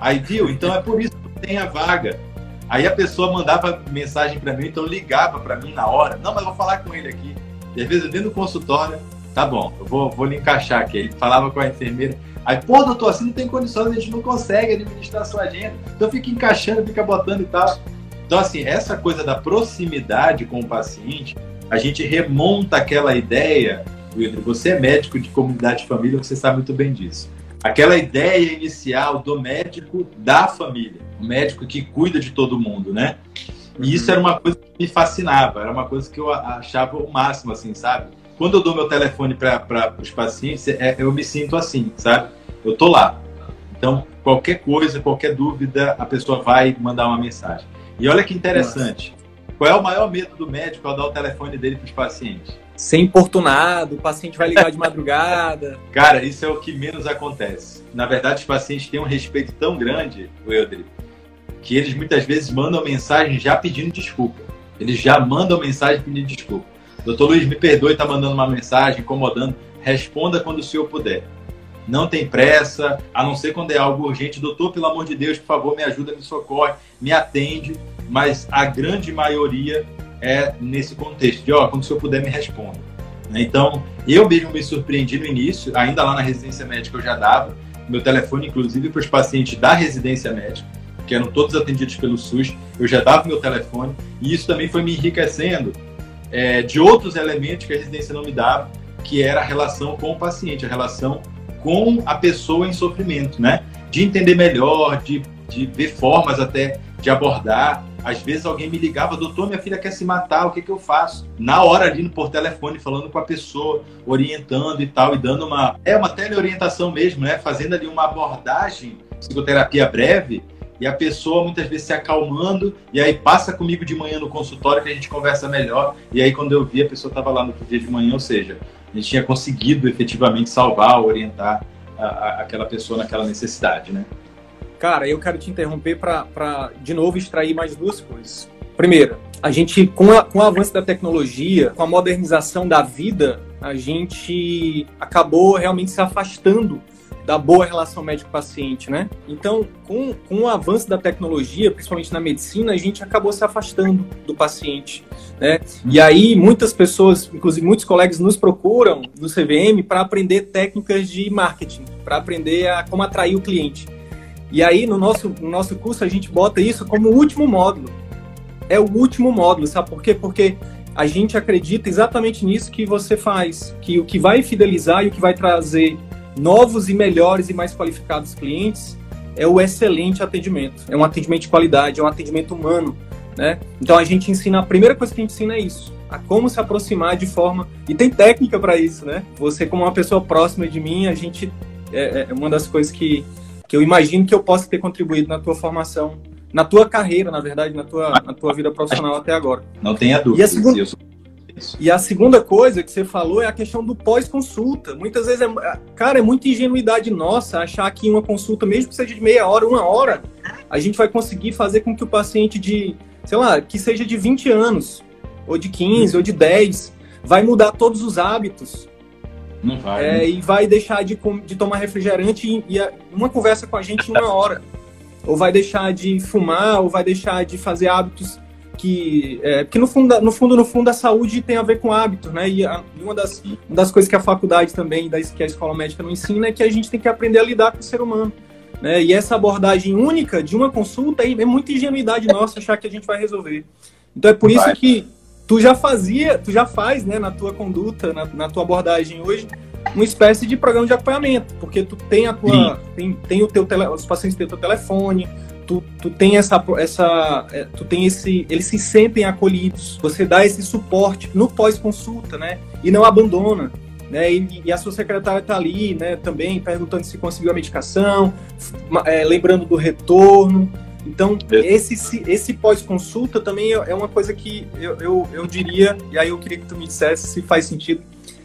Aí viu? Então é por isso que tem a vaga. Aí a pessoa mandava mensagem para mim, então ligava para mim na hora. Não, mas vou falar com ele aqui. E às vezes eu dentro do consultório, tá bom, eu vou, vou lhe encaixar aqui. Ele falava com a enfermeira, Aí, pô, doutor, assim não tem condições, a gente não consegue administrar a sua agenda. Então fica encaixando, fica botando e tal. Então, assim, essa coisa da proximidade com o paciente, a gente remonta aquela ideia, Wilder, você é médico de comunidade de família, você sabe muito bem disso. Aquela ideia inicial do médico da família, o médico que cuida de todo mundo, né? E isso era uma coisa que me fascinava, era uma coisa que eu achava o máximo, assim, sabe? Quando eu dou meu telefone para os pacientes, é, eu me sinto assim, sabe? eu tô lá. Então, qualquer coisa, qualquer dúvida, a pessoa vai mandar uma mensagem. E olha que interessante. Nossa. Qual é o maior medo do médico ao dar o telefone dele para os pacientes? Ser importunado, o paciente vai ligar de madrugada. (laughs) Cara, isso é o que menos acontece. Na verdade, os pacientes têm um respeito tão grande, Eldri, que eles muitas vezes mandam mensagem já pedindo desculpa. Eles já mandam mensagem pedindo desculpa. Doutor Luiz, me perdoe, está mandando uma mensagem, incomodando. Responda quando o senhor puder não tem pressa, a não ser quando é algo urgente. Doutor, pelo amor de Deus, por favor, me ajuda, me socorre, me atende. Mas a grande maioria é nesse contexto de, ó, quando o senhor puder, me responda. Né? Então, eu mesmo me surpreendi no início, ainda lá na residência médica eu já dava meu telefone, inclusive, para os pacientes da residência médica, que eram todos atendidos pelo SUS, eu já dava meu telefone, e isso também foi me enriquecendo é, de outros elementos que a residência não me dava, que era a relação com o paciente, a relação com a pessoa em sofrimento, né? De entender melhor, de, de ver formas até de abordar. Às vezes alguém me ligava, doutor, minha filha quer se matar, o que, que eu faço? Na hora ali por telefone, falando com a pessoa, orientando e tal, e dando uma. É uma teleorientação mesmo, né? Fazendo ali uma abordagem, psicoterapia breve, e a pessoa muitas vezes se acalmando, e aí passa comigo de manhã no consultório que a gente conversa melhor, e aí quando eu vi a pessoa estava lá no dia de manhã, ou seja, a gente tinha conseguido efetivamente salvar, orientar a, a, aquela pessoa naquela necessidade, né? Cara, eu quero te interromper para, de novo, extrair mais duas coisas. Primeiro, a gente, com, a, com o avanço da tecnologia, com a modernização da vida, a gente acabou realmente se afastando da boa relação médico-paciente, né? Então, com, com o avanço da tecnologia, principalmente na medicina, a gente acabou se afastando do paciente, né? E aí, muitas pessoas, inclusive muitos colegas, nos procuram no CVM para aprender técnicas de marketing, para aprender a como atrair o cliente. E aí, no nosso, no nosso curso, a gente bota isso como o último módulo. É o último módulo, sabe por quê? Porque a gente acredita exatamente nisso que você faz, que o que vai fidelizar e o que vai trazer novos e melhores e mais qualificados clientes é o excelente atendimento. É um atendimento de qualidade, é um atendimento humano, né? Então a gente ensina, a primeira coisa que a gente ensina é isso, a como se aproximar de forma e tem técnica para isso, né? Você como uma pessoa próxima de mim, a gente é, é uma das coisas que que eu imagino que eu possa ter contribuído na tua formação, na tua carreira, na verdade, na tua, na tua vida profissional até agora. Não tenha dúvida. E a segunda, e a segunda coisa que você falou é a questão do pós-consulta. Muitas vezes, é, cara, é muita ingenuidade nossa achar que uma consulta, mesmo que seja de meia hora, uma hora, a gente vai conseguir fazer com que o paciente de, sei lá, que seja de 20 anos, ou de 15, ou de 10, vai mudar todos os hábitos. Não vai. É, né? E vai deixar de, de tomar refrigerante e, e uma conversa com a gente em uma hora. Ou vai deixar de fumar, ou vai deixar de fazer hábitos que é, porque no fundo, no fundo, no fundo, a saúde tem a ver com hábitos, né? E a, uma, das, uma das coisas que a faculdade também, da, que a escola médica não ensina, é que a gente tem que aprender a lidar com o ser humano. Né? E essa abordagem única de uma consulta é, é muita ingenuidade (laughs) nossa achar que a gente vai resolver. Então é por isso que tu já fazia, tu já faz, né, na tua conduta, na, na tua abordagem hoje, uma espécie de programa de acompanhamento, porque tu tem a tua, tem, tem o teu tele, os pacientes têm o teu telefone, tu, tu tem essa, essa é, tu tem esse, eles se sentem acolhidos, você dá esse suporte no pós-consulta, né? E não abandona. Né, e, e, a sua secretária está ali, né, também perguntando se conseguiu a medicação, é, lembrando do retorno. Então, esse, esse pós-consulta também é, é uma coisa que eu, eu, eu, diria, e aí eu queria que tu me dissesse se faz sentido,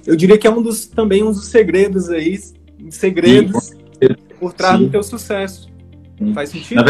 eu diria que é um dos, também um dos segredos aí, segredos Sim. por trás Sim. do teu sucesso. Faz sentido?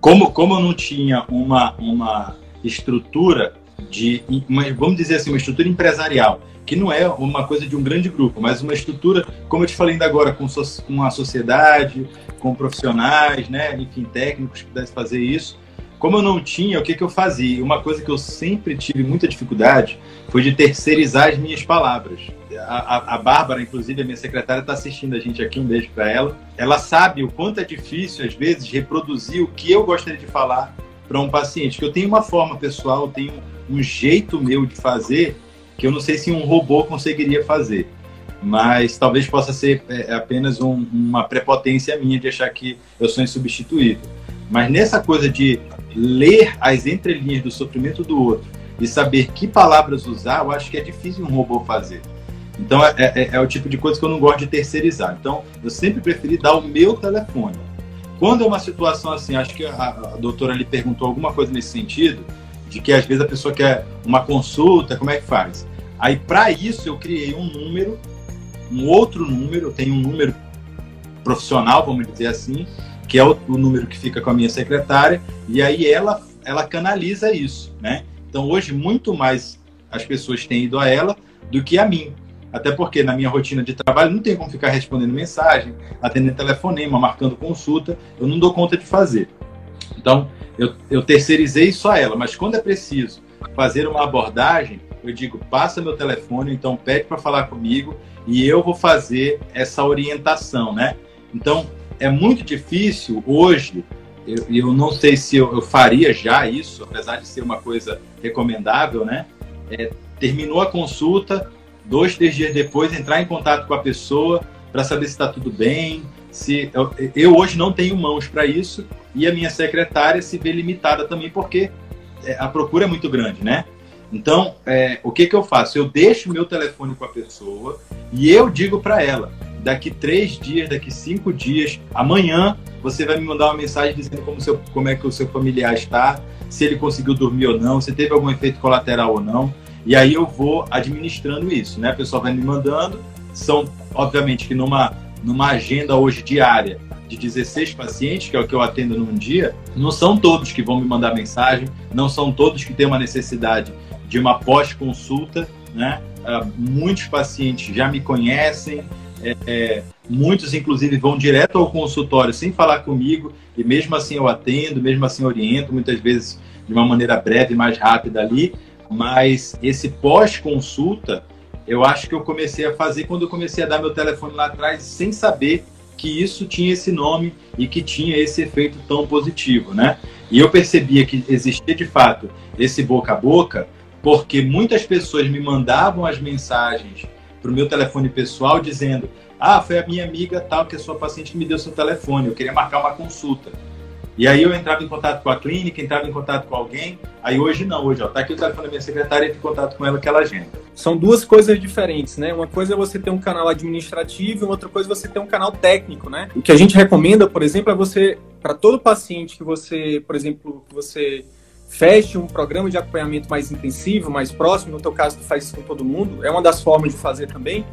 Como, como eu não tinha uma, uma estrutura de, uma, vamos dizer assim, uma estrutura empresarial, que não é uma coisa de um grande grupo, mas uma estrutura, como eu te falei ainda agora, com, so, com a sociedade, com profissionais, né, enfim, técnicos que pudessem fazer isso. Como eu não tinha, o que, que eu fazia? Uma coisa que eu sempre tive muita dificuldade foi de terceirizar as minhas palavras a, a, Bárbara, inclusive, a minha secretária, está assistindo a gente aqui, um beijo para ela. Ela sabe o quanto é difícil, às vezes, reproduzir o que eu gostaria de falar para um paciente. Que eu tenho uma forma pessoal, eu tenho um jeito meu de fazer que eu não sei se um robô conseguiria fazer. Mas talvez possa ser é, apenas um, uma prepotência minha de achar que eu sou insubstituível. Mas nessa coisa de ler as entrelinhas do sofrimento do outro e saber que palavras usar, eu acho que é difícil um robô fazer. Então é, é, é, o tipo de coisa que eu não gosto de terceirizar. Então eu sempre preferi dar o meu telefone. Quando é uma situação assim, acho que a, a doutora ali perguntou alguma coisa nesse sentido, de que às vezes a pessoa quer uma consulta, como é que faz? Aí para isso eu criei um número, um outro número, eu tenho um número profissional, vamos dizer assim, que é o, o número que fica com a minha secretária, e aí ela ela canaliza isso, né? Então hoje muito mais as pessoas têm ido a ela do que a mim. Até porque na minha rotina de trabalho não tem como ficar respondendo mensagem, atendendo telefonema, marcando consulta, eu não dou conta de fazer. Então, eu, eu terceirizei só ela, mas quando é preciso fazer uma abordagem, eu digo, passa meu telefone, então pede para falar comigo e eu vou fazer essa orientação, né? Então, é muito difícil hoje, eu, eu não sei se eu, eu faria já isso, apesar de ser uma coisa recomendável, né? É, terminou a consulta, dois, três dias depois, entrar em contato com a pessoa para saber se está tudo bem. Se eu, eu, hoje não tenho mãos para isso e a minha secretária se vê limitada também porque é, a procura é muito grande, né? Então, é, o que, que eu faço? Eu deixo meu telefone com a pessoa e eu digo para ela: daqui três dias, daqui cinco dias, amanhã você vai me mandar uma mensagem dizendo como, seu, como é que o seu familiar está, se ele conseguiu dormir ou não, se teve algum efeito colateral ou não. E aí eu vou administrando isso, né? A pessoa vai me mandando, são, obviamente, que numa, numa agenda hoje diária, de 16 pacientes, que é o que eu atendo num dia, não são todos que vão me mandar mensagem, não são todos que têm uma necessidade de uma pós-consulta, né? Uh, muitos pacientes já me conhecem, é, é, muitos inclusive vão direto ao consultório sem falar comigo e mesmo assim eu atendo, mesmo assim oriento, muitas vezes de uma maneira breve, mais rápida ali, mas esse pós-consulta eu acho que eu comecei a fazer quando eu comecei a dar meu telefone lá atrás sem saber que isso tinha esse nome e que tinha esse efeito tão positivo, né? E eu percebia que existia de fato esse boca a boca, porque muitas pessoas me mandavam as mensagens para o meu telefone pessoal dizendo: Ah, foi a minha amiga tal, que é sua paciente que me deu seu telefone, eu queria marcar uma consulta. E aí eu entrava em contato com a clínica, entrava em contato com alguém. Aí hoje não, hoje ó, tá aqui o telefone da minha secretária, entra em contato com ela que ela agenda. São duas coisas diferentes, né? Uma coisa é você ter um canal administrativo, e outra coisa é você ter um canal técnico, né? O que a gente recomenda, por exemplo, é você, para todo paciente que você, por exemplo, que você feche um programa de acompanhamento mais intensivo, mais próximo, no teu caso tu faz isso com todo mundo, é uma das formas de fazer também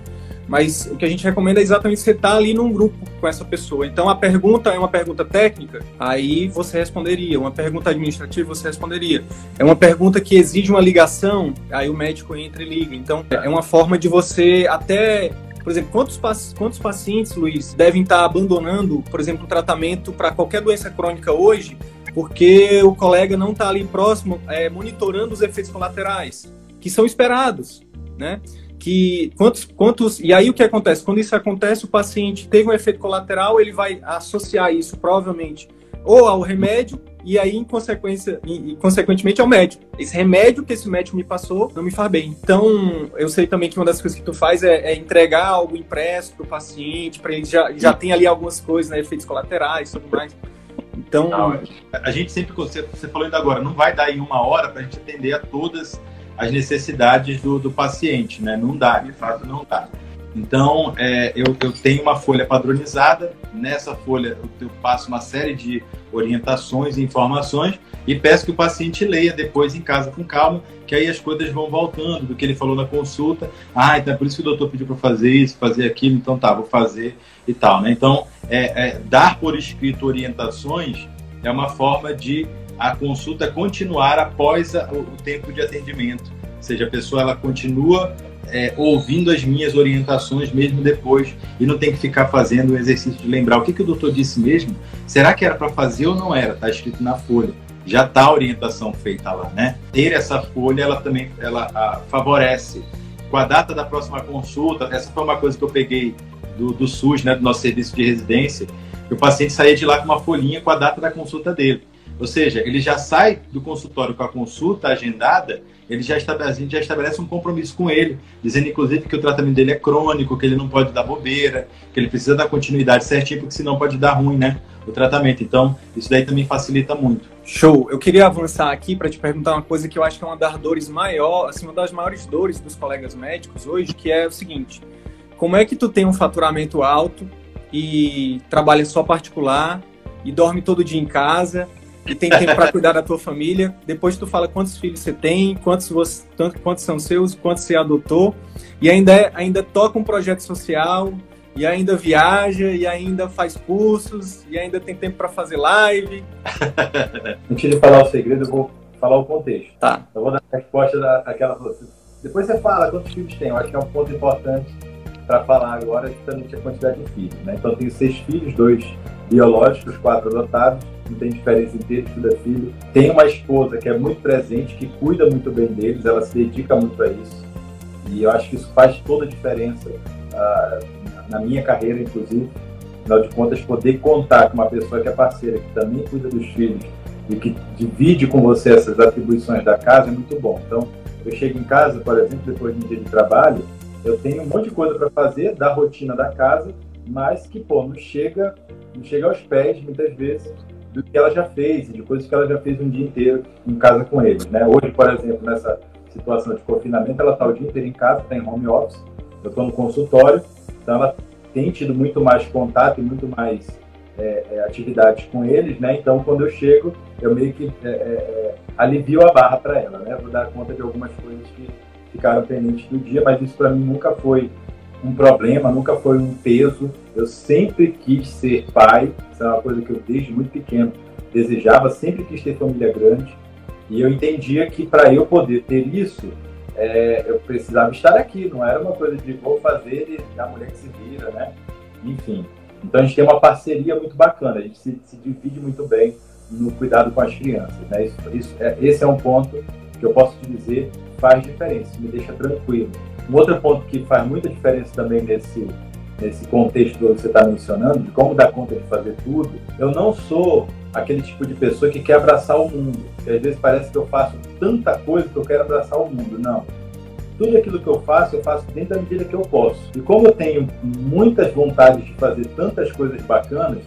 mas o que a gente recomenda é exatamente você estar ali num grupo com essa pessoa. Então a pergunta é uma pergunta técnica, aí você responderia. Uma pergunta administrativa, você responderia. É uma pergunta que exige uma ligação, aí o médico entra e liga. Então é uma forma de você até por exemplo, quantos, quantos pacientes, Luiz, devem estar abandonando, por exemplo, o tratamento para qualquer doença crônica hoje, porque o colega não está ali próximo, é, monitorando os efeitos colaterais, que são esperados, né? Que quantos, quantos e aí o que acontece? Quando isso acontece o paciente teve um efeito colateral ele vai associar isso provavelmente ou ao remédio e aí em consequência e, e, consequentemente ao médico. Esse remédio que esse médico me passou não me faz bem. Então eu sei também que uma das coisas que tu faz é, é entregar algo impresso para o paciente para ele já já tem ali algumas coisas né efeitos colaterais tudo mais. Então não, a gente sempre você, você falou ainda agora não vai dar em uma hora para a gente atender a todas as necessidades do, do paciente, né? Não dá, de fato não dá. Então, é, eu, eu, tenho uma folha padronizada, nessa folha eu, passo uma série de orientações e informações e peço que o paciente leia depois em casa com calma, que aí as coisas vão voltando do que ele falou na consulta. Ah, então é por isso que o doutor pediu para fazer isso, fazer aquilo, então tá, vou fazer e tal, né? Então, é, é, dar por escrito orientações é uma forma de a consulta continuar após a, o tempo de atendimento. Ou seja, a pessoa ela continua é, ouvindo as minhas orientações mesmo depois e não tem que ficar fazendo o exercício de lembrar o que, que o doutor disse mesmo. Será que era para fazer ou não era? Está escrito na folha. Já está a orientação feita lá, né? Ter essa folha, ela também ela, a, favorece. Com a data da próxima consulta, essa foi uma coisa que eu peguei do, do SUS, né, do nosso serviço de residência, o paciente saía de lá com uma folhinha com a data da consulta dele. Ou seja, ele já sai do consultório com a consulta agendada, ele já estabelece, a gente já estabelece um compromisso com ele, dizendo inclusive que o tratamento dele é crônico, que ele não pode dar bobeira, que ele precisa dar continuidade certinho, porque senão pode dar ruim, né? O tratamento. Então, isso daí também facilita muito. Show. Eu queria avançar aqui para te perguntar uma coisa que eu acho que é uma das dores maior, assim, uma das maiores dores dos colegas médicos hoje, que é o seguinte: como é que tu tem um faturamento alto e trabalha só particular e dorme todo dia em casa e tem tempo para cuidar da tua família. Depois tu fala quantos filhos você tem, quantos, você, quantos são seus, quantos você adotou. E ainda, é, ainda toca um projeto social, e ainda viaja, e ainda faz cursos, e ainda tem tempo para fazer live. (laughs) Antes de falar o segredo, eu vou falar o contexto. Tá. Eu vou dar a resposta daquela. Depois você fala quantos filhos tem. Eu acho que é um ponto importante para falar agora, justamente a quantidade de filhos. Né? Então, eu tenho seis filhos, dois biológicos, quatro adotados não tem diferença ter filho é filho. Tem uma esposa que é muito presente, que cuida muito bem deles, ela se dedica muito a isso. E eu acho que isso faz toda a diferença uh, na minha carreira, inclusive. Afinal de contas, poder contar com uma pessoa que é parceira, que também cuida dos filhos e que divide com você essas atribuições da casa é muito bom. Então, eu chego em casa, por exemplo, depois de um dia de trabalho, eu tenho um monte de coisa para fazer da rotina da casa, mas que, pô, não chega, não chega aos pés, muitas vezes, do que ela já fez, de coisas que ela já fez um dia inteiro em casa com eles. Né? Hoje, por exemplo, nessa situação de confinamento, ela está o dia inteiro em casa, está em home office, eu estou no consultório, então ela tem tido muito mais contato e muito mais é, é, atividades com eles, né? Então, quando eu chego, eu meio que é, é, é alivio a barra para ela, né? Vou dar conta de algumas coisas que ficaram pendentes do dia, mas isso para mim nunca foi um problema, nunca foi um peso. Eu sempre quis ser pai, isso é uma coisa que eu desde muito pequeno desejava, sempre quis ter família grande. E eu entendia que para eu poder ter isso, é, eu precisava estar aqui, não era uma coisa de vou fazer e a mulher que se vira, né? Enfim. Então a gente tem uma parceria muito bacana, a gente se, se divide muito bem no cuidado com as crianças. Né? Isso, isso, é, esse é um ponto que eu posso te dizer faz diferença, me deixa tranquilo. Um outro ponto que faz muita diferença também nesse, nesse contexto que você está mencionando, de como dar conta de fazer tudo, eu não sou aquele tipo de pessoa que quer abraçar o mundo. Que às vezes parece que eu faço tanta coisa que eu quero abraçar o mundo. Não. Tudo aquilo que eu faço, eu faço dentro da medida que eu posso. E como eu tenho muitas vontades de fazer tantas coisas bacanas,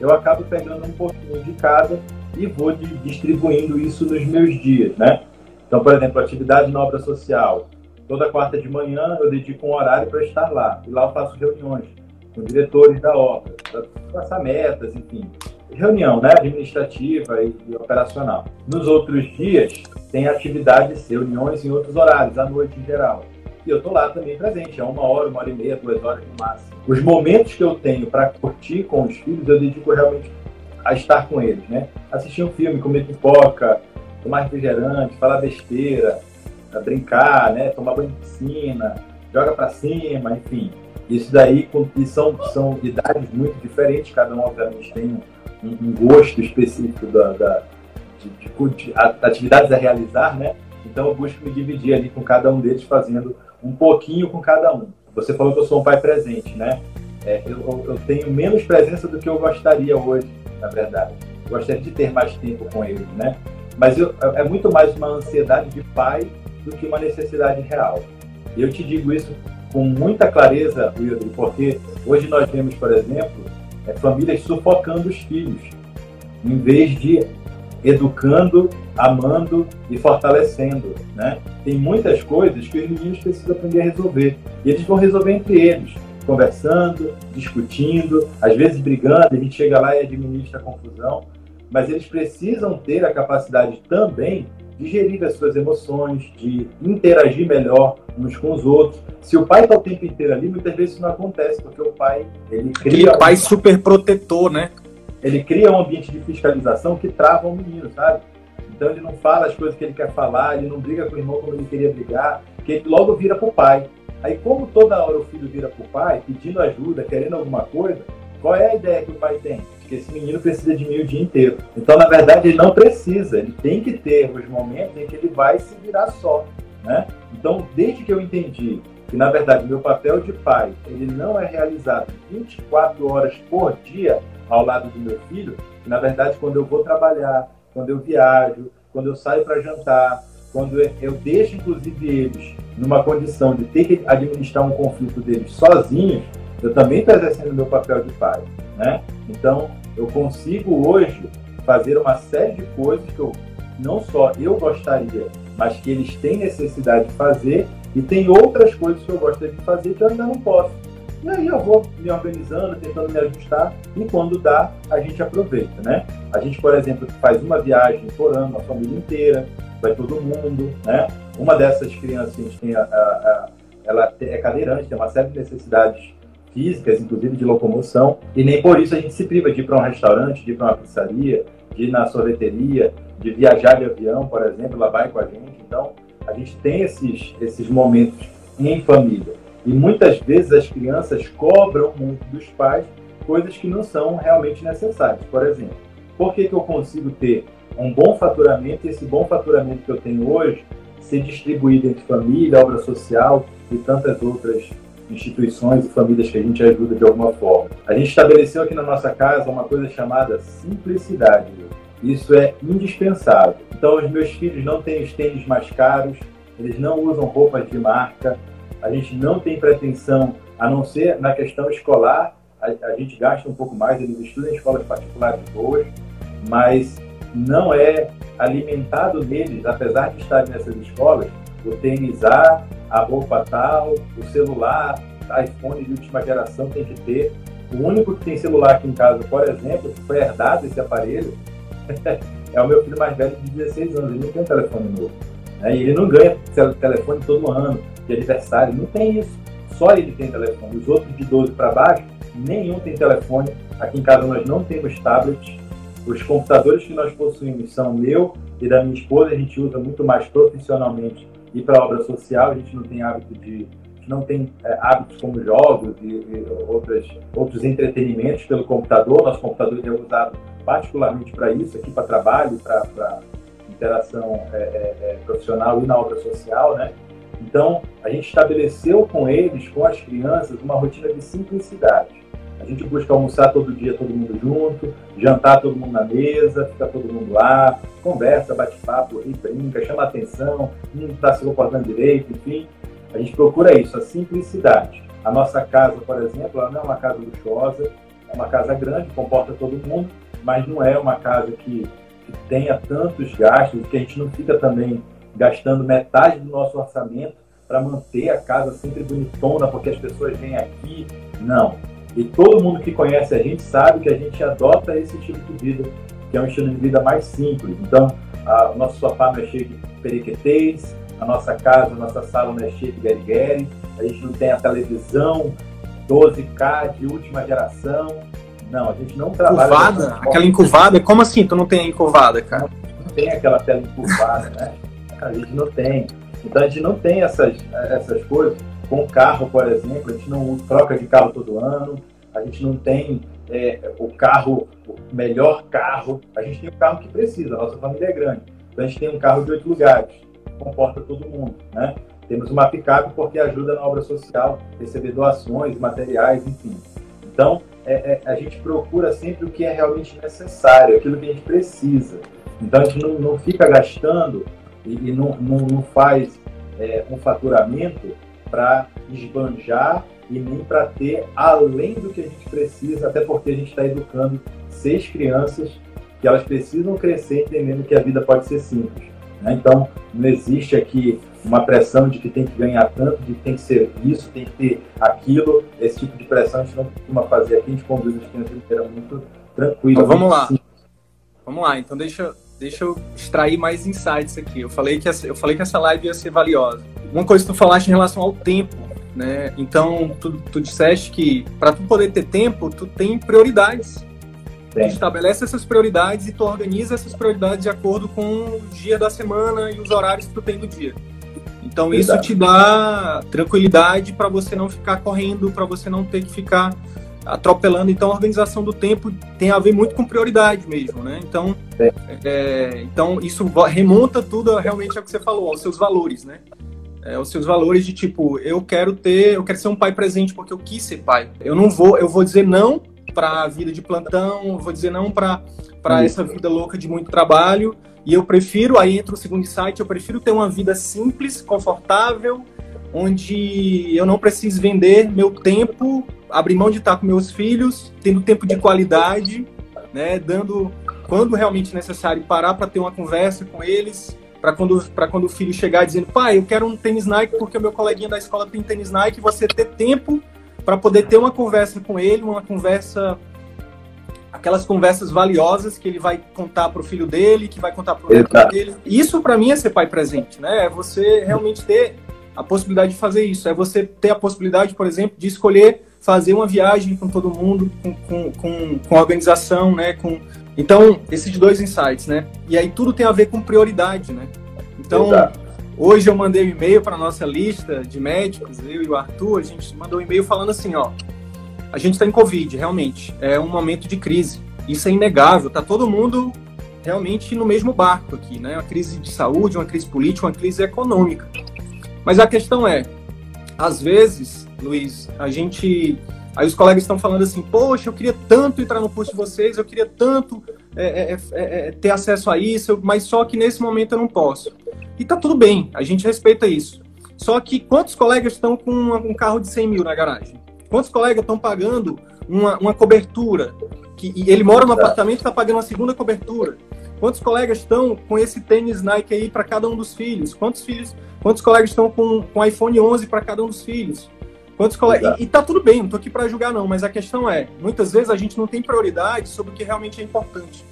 eu acabo pegando um pouquinho de cada e vou distribuindo isso nos meus dias, né? Então, por exemplo, atividade na obra social. Toda quarta de manhã eu dedico um horário para estar lá. E lá eu faço reuniões com diretores da obra, para traçar metas, enfim. Reunião né, administrativa e, e operacional. Nos outros dias, tem atividades, reuniões em outros horários, à noite em geral. E eu estou lá também presente, é uma hora, uma hora e meia, duas horas no máximo. Os momentos que eu tenho para curtir com os filhos, eu dedico realmente a estar com eles, né? Assistir um filme, comer pipoca, tomar refrigerante, falar besteira, brincar, né? Tomar banho de piscina, joga para cima, enfim. Isso daí são, são idades muito diferentes, cada um obviamente tem um, um gosto específico da, da de, de, de, atividades a realizar, né? Então eu busco me dividir ali com cada um deles, fazendo um pouquinho com cada um. Você falou que eu sou um pai presente, né? É, eu, eu, tenho menos presença do que eu gostaria hoje, na verdade. Eu gostaria de ter mais tempo com eles, né? Mas eu, é muito mais uma ansiedade de pai do que uma necessidade real. E eu te digo isso com muita clareza, Wilder, porque hoje nós vemos, por exemplo, é, famílias sufocando os filhos, em vez de educando, amando e fortalecendo. Né? Tem muitas coisas que os meninos precisam aprender a resolver. E eles vão resolver entre eles, conversando, discutindo, às vezes brigando, a gente chega lá e administra a confusão. Mas eles precisam ter a capacidade também de gerir as suas emoções, de interagir melhor uns com os outros. Se o pai está o tempo inteiro ali, muitas vezes isso não acontece, porque o pai ele cria. Aquele pai um... super protetor, né? Ele cria um ambiente de fiscalização que trava o menino, sabe? Então ele não fala as coisas que ele quer falar, ele não briga com o irmão como ele queria brigar, que ele logo vira para o pai. Aí, como toda hora o filho vira para o pai, pedindo ajuda, querendo alguma coisa, qual é a ideia que o pai tem? Que esse menino precisa de mim o dia inteiro. Então, na verdade, ele não precisa, ele tem que ter os momentos em que ele vai se virar só, né? Então, desde que eu entendi que, na verdade, meu papel de pai, ele não é realizado 24 horas por dia ao lado do meu filho, que, na verdade, quando eu vou trabalhar, quando eu viajo, quando eu saio para jantar, quando eu deixo, inclusive, eles numa condição de ter que administrar um conflito deles sozinhos, eu também estou exercendo meu papel de pai, né? Então, eu consigo hoje fazer uma série de coisas que eu não só eu gostaria, mas que eles têm necessidade de fazer e tem outras coisas que eu gostaria de fazer que eu ainda não posso. E aí eu vou me organizando, tentando me ajustar e quando dá, a gente aproveita, né? A gente, por exemplo, faz uma viagem por ano, a família inteira, vai todo mundo, né? Uma dessas crianças tem a, a, a ela é cadeirante, tem uma série de necessidades físicas, inclusive de locomoção, e nem por isso a gente se priva de ir para um restaurante, de ir para uma pizzaria, de ir na sorveteria, de viajar de avião, por exemplo, ela vai com a gente. Então, a gente tem esses, esses momentos em família. E muitas vezes as crianças cobram muito dos pais coisas que não são realmente necessárias. Por exemplo, por que, que eu consigo ter um bom faturamento e esse bom faturamento que eu tenho hoje ser distribuído entre família, obra social e tantas outras instituições e famílias que a gente ajuda de alguma forma. A gente estabeleceu aqui na nossa casa uma coisa chamada simplicidade. Isso é indispensável. Então, os meus filhos não têm os tênis mais caros, eles não usam roupas de marca, a gente não tem pretensão, a não ser na questão escolar, a, a gente gasta um pouco mais, eles estudam em escolas particulares boas, mas não é alimentado neles, apesar de estarem nessas escolas, o tênis A, a tal, o celular, iPhone de última geração tem que ter. O único que tem celular aqui em casa, por exemplo, foi herdado esse aparelho, (laughs) é o meu filho mais velho de 16 anos. Ele não tem um telefone novo. Né? E ele não ganha telefone todo ano, de aniversário, não tem isso. só ele tem telefone. Os outros de 12 para baixo, nenhum tem telefone. Aqui em casa nós não temos tablet. Os computadores que nós possuímos são meu e da minha esposa. A gente usa muito mais profissionalmente e para obra social. A gente não tem hábito de não tem é, hábitos como jogos e, e outras, outros entretenimentos pelo computador. Nosso computador é usado particularmente para isso, aqui para trabalho, para interação é, é, é, profissional e na obra social, né? Então, a gente estabeleceu com eles, com as crianças, uma rotina de simplicidade. A gente busca almoçar todo dia, todo mundo junto, jantar todo mundo na mesa, ficar todo mundo lá, conversa, bate papo, ri, brinca, chama atenção, não está se comportando direito, enfim. A gente procura isso, a simplicidade. A nossa casa, por exemplo, ela não é uma casa luxuosa, é uma casa grande, comporta todo mundo, mas não é uma casa que, que tenha tantos gastos, que a gente não fica também gastando metade do nosso orçamento para manter a casa sempre bonitona, porque as pessoas vêm aqui. Não. E todo mundo que conhece a gente sabe que a gente adota esse tipo de vida, que é um estilo de vida mais simples. Então, a, o nosso sofá não é cheio de periquetês, a nossa casa, a nossa sala não é cheia de guerigueri, a gente não tem a televisão 12K de última geração. Não, a gente não trabalha. Encurvada? Aquela encurvada? Como assim tu não tem a encurvada, cara? Não, não tem aquela tela encurvada, né? A gente não tem. Então a gente não tem essas, essas coisas. Com carro, por exemplo, a gente não troca de carro todo ano, a gente não tem é, o carro, o melhor carro. A gente tem o carro que precisa, a nossa família é grande. Então a gente tem um carro de oito lugares comporta todo mundo, né? Temos uma picape porque ajuda na obra social, receber doações, materiais, enfim. Então, é, é, a gente procura sempre o que é realmente necessário, aquilo que a gente precisa. Então, a gente não, não fica gastando e, e não, não, não, faz é, um faturamento para esbanjar e nem para ter além do que a gente precisa, até porque a gente está educando seis crianças que elas precisam crescer entendendo que a vida pode ser simples. Né? Então, não existe aqui uma pressão de que tem que ganhar tanto, de que tem que ser isso, tem que ter aquilo. Esse tipo de pressão a gente não costuma fazer aqui, a gente conduz as crianças de maneira muito tranquila. Então, vamos lá. Simples. Vamos lá, então deixa, deixa eu extrair mais insights aqui. Eu falei, que essa, eu falei que essa live ia ser valiosa. Uma coisa que tu falaste em relação ao tempo, né? Então, tu, tu disseste que para tu poder ter tempo, tu tem prioridades. Tu estabelece essas prioridades e tu organiza essas prioridades de acordo com o dia da semana e os horários que tu tem do dia. Então Exato. isso te dá tranquilidade para você não ficar correndo, para você não ter que ficar atropelando. Então a organização do tempo tem a ver muito com prioridade mesmo, né? Então, é. É, então isso remonta tudo realmente ao que você falou, aos seus valores, né? É, os seus valores de tipo, eu quero ter, eu quero ser um pai presente porque eu quis ser pai. Eu não vou, eu vou dizer não para a vida de plantão, vou dizer não para essa vida louca de muito trabalho. E eu prefiro, aí entra o segundo site, eu prefiro ter uma vida simples, confortável, onde eu não preciso vender meu tempo, abrir mão de estar com meus filhos, tendo tempo de qualidade, né, dando quando realmente necessário parar para ter uma conversa com eles, para quando para quando o filho chegar dizendo: "Pai, eu quero um tênis Nike porque o meu coleguinha da escola tem tênis Nike", você ter tempo para poder ter uma conversa com ele, uma conversa aquelas conversas valiosas que ele vai contar para o filho dele, que vai contar para o filho dele. Isso para mim é ser pai presente, né? É você realmente ter a possibilidade de fazer isso. É você ter a possibilidade, por exemplo, de escolher fazer uma viagem com todo mundo, com, com, com, com a organização, né? Com... Então, esses dois insights, né? E aí tudo tem a ver com prioridade, né? Então, Exato. Hoje eu mandei um e-mail para nossa lista de médicos, eu e o Arthur, a gente mandou um e-mail falando assim, ó, a gente está em Covid, realmente, é um momento de crise, isso é inegável, tá todo mundo realmente no mesmo barco aqui, né? Uma crise de saúde, uma crise política, uma crise econômica. Mas a questão é, às vezes, Luiz, a gente Aí os colegas estão falando assim, poxa, eu queria tanto entrar no curso de vocês, eu queria tanto é, é, é, é ter acesso a isso, mas só que nesse momento eu não posso. E tá tudo bem, a gente respeita isso. Só que quantos colegas estão com um carro de 100 mil na garagem? Quantos colegas estão pagando uma, uma cobertura? Que, ele mora no apartamento e está pagando uma segunda cobertura. Quantos colegas estão com esse tênis Nike aí para cada um dos filhos? Quantos filhos, quantos colegas estão com, com iPhone 11 para cada um dos filhos? Quantos colegas... E, e tá tudo bem, não tô aqui para julgar não, mas a questão é, muitas vezes a gente não tem prioridade sobre o que realmente é importante.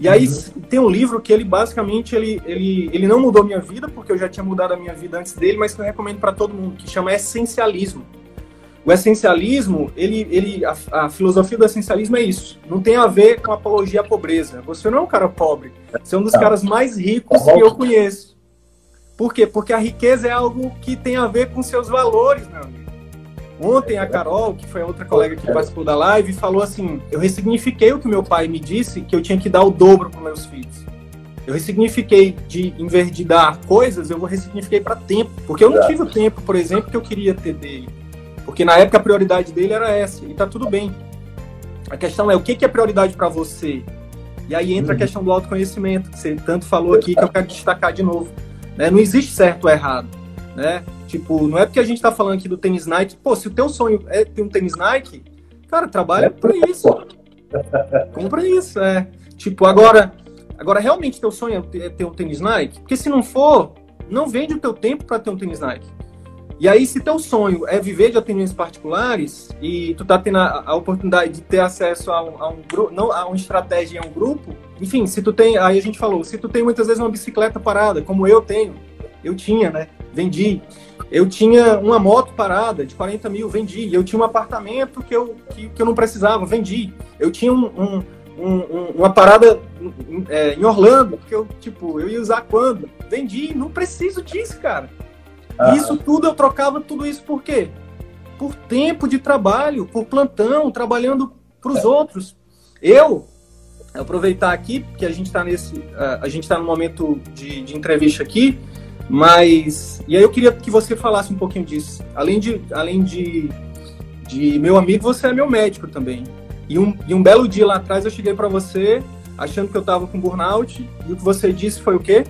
E aí uhum. tem um livro que ele basicamente ele, ele, ele não mudou minha vida, porque eu já tinha mudado a minha vida antes dele, mas que eu recomendo para todo mundo, que chama Essencialismo. o essencialismo, ele, ele, a, a, filosofia do essencialismo é isso. Não tem a ver com apologia à pobreza. Você não é um cara pobre. Você é um dos não. caras mais ricos que eu conheço. Por quê? Porque a riqueza é algo que tem a ver com seus valores, meu amigo. Ontem a Carol, que foi a outra colega que participou da live, falou assim: eu ressignifiquei o que meu pai me disse, que eu tinha que dar o dobro para meus filhos. Eu ressignifiquei de, em vez de dar coisas, eu ressignifiquei para tempo. Porque eu não tive o tempo, por exemplo, que eu queria ter dele. Porque na época a prioridade dele era essa, e tá tudo bem. A questão é o que, que é prioridade para você? E aí entra a uhum. questão do autoconhecimento, que você tanto falou aqui, que eu quero destacar de novo. Né? Não existe certo ou errado. Né? Tipo, não é porque a gente tá falando aqui do tênis Nike, pô, se o teu sonho é ter um tênis Nike, cara, trabalha é por isso. Compra isso, é. Tipo, agora, agora realmente teu sonho é ter um tênis Nike? Porque se não for, não vende o teu tempo para ter um tênis Nike. E aí, se teu sonho é viver de atendimentos particulares e tu tá tendo a, a oportunidade de ter acesso a um, a um grupo, não a uma estratégia, a um grupo, enfim, se tu tem, aí a gente falou, se tu tem muitas vezes uma bicicleta parada, como eu tenho, eu tinha, né? Vendi. Eu tinha uma moto parada de 40 mil, vendi. Eu tinha um apartamento que eu, que, que eu não precisava, vendi. Eu tinha um, um, um, uma parada é, em Orlando, que eu, tipo, eu ia usar quando? Vendi, não preciso disso, cara. Ah. Isso tudo eu trocava tudo isso por quê? Por tempo de trabalho, por plantão, trabalhando para os é. outros. Eu aproveitar aqui que a gente está nesse, a gente está no momento de, de, entrevista aqui, mas e aí eu queria que você falasse um pouquinho disso. Além de, além de, de meu amigo, você é meu médico também. E um, e um belo dia lá atrás eu cheguei para você achando que eu estava com burnout e o que você disse foi o quê?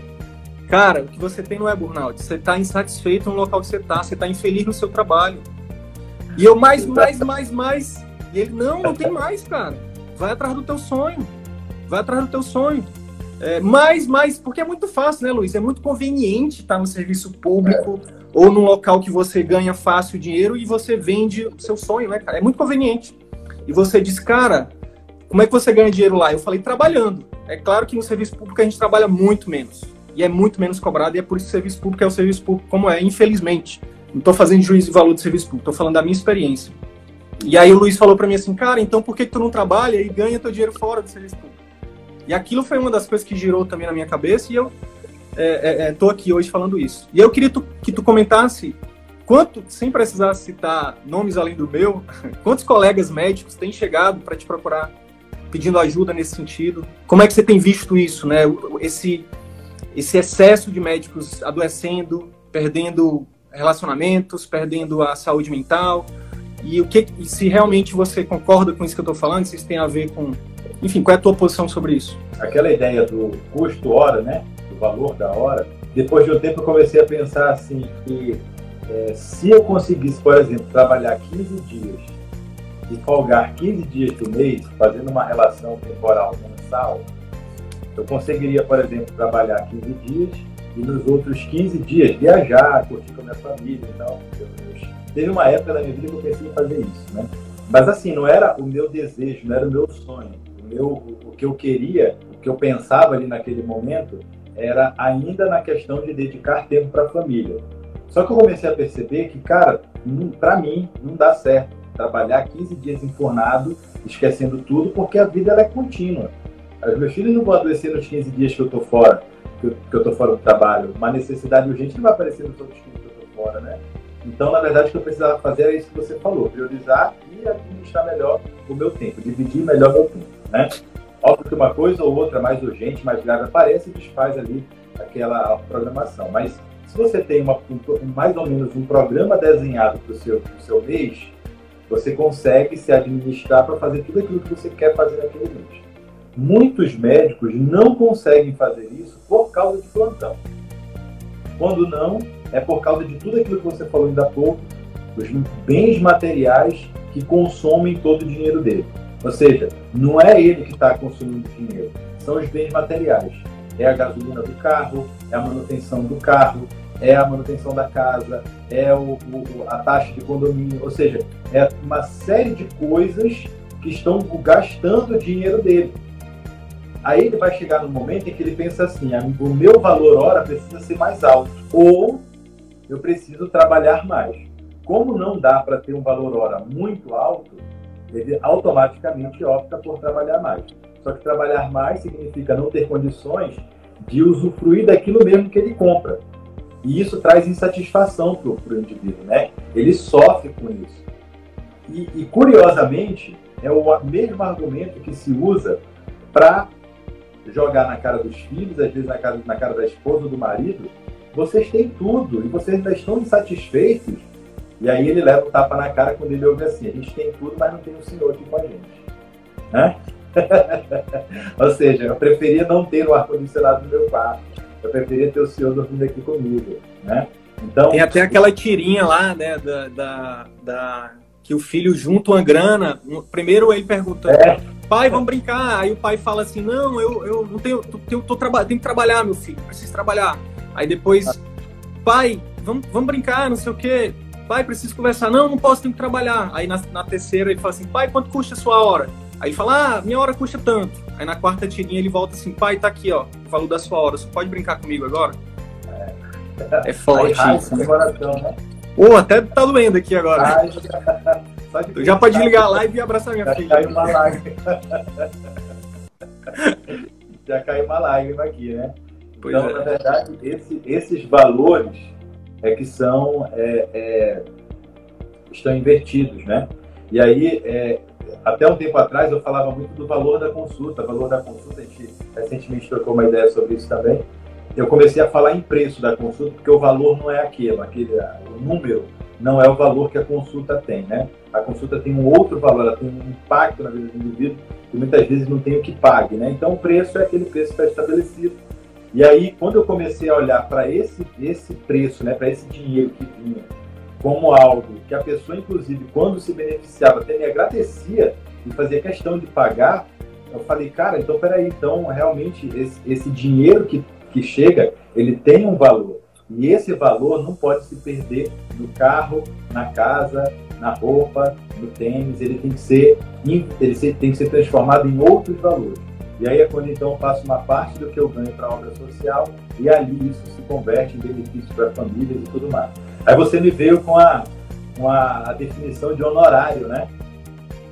Cara, o que você tem não é burnout. Você está insatisfeito no local que você está. Você está infeliz no seu trabalho. E eu mais, mais, mais, mais. E ele, não, não tem mais, cara. Vai atrás do teu sonho. Vai atrás do teu sonho. É, mais, mais, porque é muito fácil, né, Luiz? É muito conveniente estar no serviço público é. ou num local que você ganha fácil dinheiro e você vende o seu sonho, né, cara? É muito conveniente. E você diz, cara, como é que você ganha dinheiro lá? Eu falei, trabalhando. É claro que no serviço público a gente trabalha muito menos e é muito menos cobrado, e é por isso que o serviço público é o serviço público como é, infelizmente. Não estou fazendo juízo de valor do serviço público, estou falando da minha experiência. E aí o Luiz falou para mim assim, cara, então por que, que tu não trabalha e ganha teu dinheiro fora do serviço público? E aquilo foi uma das coisas que girou também na minha cabeça e eu estou é, é, é aqui hoje falando isso. E eu queria tu, que tu comentasse quanto, sem precisar citar nomes além do meu, (laughs) quantos colegas médicos têm chegado para te procurar pedindo ajuda nesse sentido? Como é que você tem visto isso, né? Esse esse excesso de médicos adoecendo, perdendo relacionamentos, perdendo a saúde mental. E o que e se realmente você concorda com isso que eu estou falando, se isso tem a ver com, enfim, qual é a tua posição sobre isso? Aquela ideia do custo hora, né, do valor da hora. Depois de um tempo eu comecei a pensar assim que é, se eu conseguisse, por exemplo, trabalhar 15 dias e folgar 15 dias do mês, fazendo uma relação temporal mensal, eu conseguiria, por exemplo, trabalhar 15 dias e nos outros 15 dias viajar, curtir com a minha família e tal. teve uma época da minha vida que eu pensei em fazer isso, né? Mas assim, não era o meu desejo, não era o meu sonho. O, meu, o que eu queria, o que eu pensava ali naquele momento, era ainda na questão de dedicar tempo para a família. Só que eu comecei a perceber que, cara, para mim não dá certo trabalhar 15 dias enfornado, esquecendo tudo, porque a vida ela é contínua. Os meus filhos não vão adoecer nos 15 dias que eu estou fora, que eu, que eu tô fora do trabalho. Uma necessidade urgente não vai aparecer nos outros 15 que eu estou fora, né? Então, na verdade, o que eu precisava fazer era isso que você falou, priorizar e administrar melhor o meu tempo, dividir melhor o meu tempo, né? Óbvio que uma coisa ou outra mais urgente, mais grave aparece e desfaz ali aquela programação. Mas se você tem uma, um, mais ou menos um programa desenhado para o seu, seu mês, você consegue se administrar para fazer tudo aquilo que você quer fazer naquele mês. Muitos médicos não conseguem fazer isso por causa de plantão. Quando não, é por causa de tudo aquilo que você falou ainda há pouco, os bens materiais que consomem todo o dinheiro dele. Ou seja, não é ele que está consumindo dinheiro, são os bens materiais. É a gasolina do carro, é a manutenção do carro, é a manutenção da casa, é o, o, a taxa de condomínio, ou seja, é uma série de coisas que estão gastando o dinheiro dele. Aí ele vai chegar no momento em que ele pensa assim: o meu valor hora precisa ser mais alto, ou eu preciso trabalhar mais. como não dá para ter um valor hora muito alto, ele automaticamente opta por trabalhar mais. Só que trabalhar mais significa não ter condições de usufruir daquilo mesmo que ele compra. E isso traz insatisfação para o indivíduo, né? Ele sofre com isso. E, e, curiosamente, é o mesmo argumento que se usa para jogar na cara dos filhos, às vezes na cara, na cara da esposa ou do marido. Vocês têm tudo e vocês ainda estão insatisfeitos. E aí ele leva o tapa na cara quando ele ouve assim: a gente tem tudo, mas não tem o Senhor aqui com a gente. Né? (laughs) ou seja, eu preferia não ter o ar-condicionado no meu quarto. Eu preferia ter o Senhor dormindo aqui comigo. Né? Então, tem até aquela tirinha lá, né, da, da, da que o filho junta uma grana. Primeiro ele pergunta, é. pai, vamos brincar. Aí o pai fala assim, não, eu, eu não tenho, tenho, tô, tô, tenho que trabalhar, meu filho, preciso trabalhar. Aí depois, pai, vamos, vamos brincar, não sei o quê. Pai, preciso conversar. Não, não posso, tenho que trabalhar. Aí na, na terceira ele fala assim, pai, quanto custa a sua hora? Aí ele fala, ah, minha hora custa tanto. Aí na quarta tirinha ele volta assim, pai, tá aqui, ó, falou da sua hora, você pode brincar comigo agora? É, é forte isso. Né? né? Pô, até tá doendo aqui agora. Ai, já... já pode desligar a live e abraçar minha já filha. Caiu uma lágrima. (laughs) já caiu uma lágrima aqui, né? Pois então, é. na verdade, esse, esses valores é que são é, é, estão invertidos, né? E aí, é, até um tempo atrás, eu falava muito do valor da consulta. Valor da consulta, a gente recentemente trocou uma ideia sobre isso também eu comecei a falar em preço da consulta, porque o valor não é aquele, aquele o número não é o valor que a consulta tem, né? A consulta tem um outro valor, ela tem um impacto na vida do indivíduo que muitas vezes não tem o que pague, né? Então o preço é aquele preço que está estabelecido. E aí, quando eu comecei a olhar para esse, esse preço, né, para esse dinheiro que vinha, como algo que a pessoa, inclusive, quando se beneficiava, até me agradecia e fazia questão de pagar, eu falei, cara, então peraí, então realmente esse, esse dinheiro que que chega, ele tem um valor. E esse valor não pode se perder no carro, na casa, na roupa, no tênis. Ele tem que ser, ele tem que ser transformado em outros valores. E aí é quando então eu faço uma parte do que eu ganho para a obra social e ali isso se converte em benefícios para famílias e tudo mais. Aí você me veio com a, com a definição de honorário, né?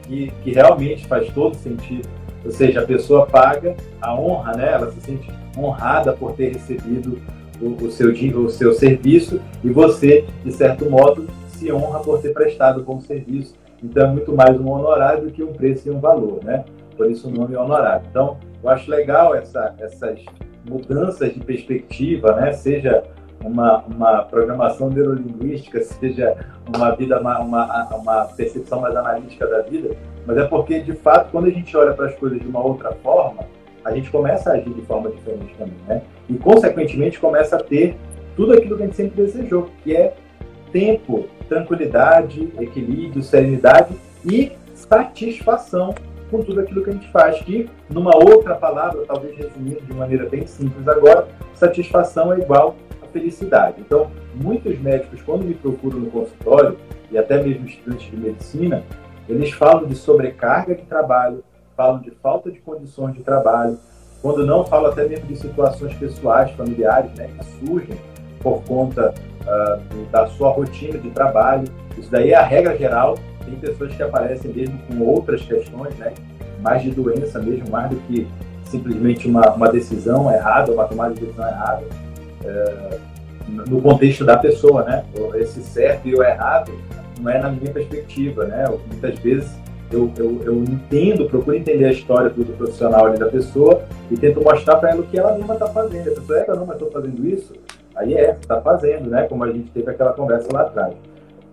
Que, que realmente faz todo sentido. Ou seja, a pessoa paga a honra, né? Ela se sente honrada por ter recebido o, o, seu, o seu serviço e você, de certo modo, se honra por ter prestado bom serviço. Então é muito mais um honorário do que um preço e um valor, né? Por isso o nome é honorário. Então, eu acho legal essa, essas mudanças de perspectiva, né? Seja uma, uma programação neurolinguística, seja uma vida, uma, uma, uma percepção mais analítica da vida, mas é porque, de fato, quando a gente olha para as coisas de uma outra forma, a gente começa a agir de forma diferente também, né? E, consequentemente, começa a ter tudo aquilo que a gente sempre desejou, que é tempo, tranquilidade, equilíbrio, serenidade e satisfação com tudo aquilo que a gente faz, que, numa outra palavra, talvez resumindo de maneira bem simples agora, satisfação é igual a felicidade. Então, muitos médicos, quando me procuram no consultório, e até mesmo estudantes de medicina, eles falam de sobrecarga de trabalho, falam de falta de condições de trabalho, quando não falam até mesmo de situações pessoais, familiares, né, que surgem por conta uh, da sua rotina de trabalho. Isso daí é a regra geral. Tem pessoas que aparecem mesmo com outras questões, né, mais de doença mesmo, mais do que simplesmente uma, uma decisão errada, uma tomada de decisão errada, uh, no contexto da pessoa, né? Esse certo e o errado não é na minha perspectiva, né? Muitas vezes eu, eu, eu entendo, procuro entender a história do profissional ali da pessoa e tento mostrar para ela o que ela mesma está fazendo. A pessoa, é, não, mas estou fazendo isso? Aí é, está fazendo, né? Como a gente teve aquela conversa lá atrás.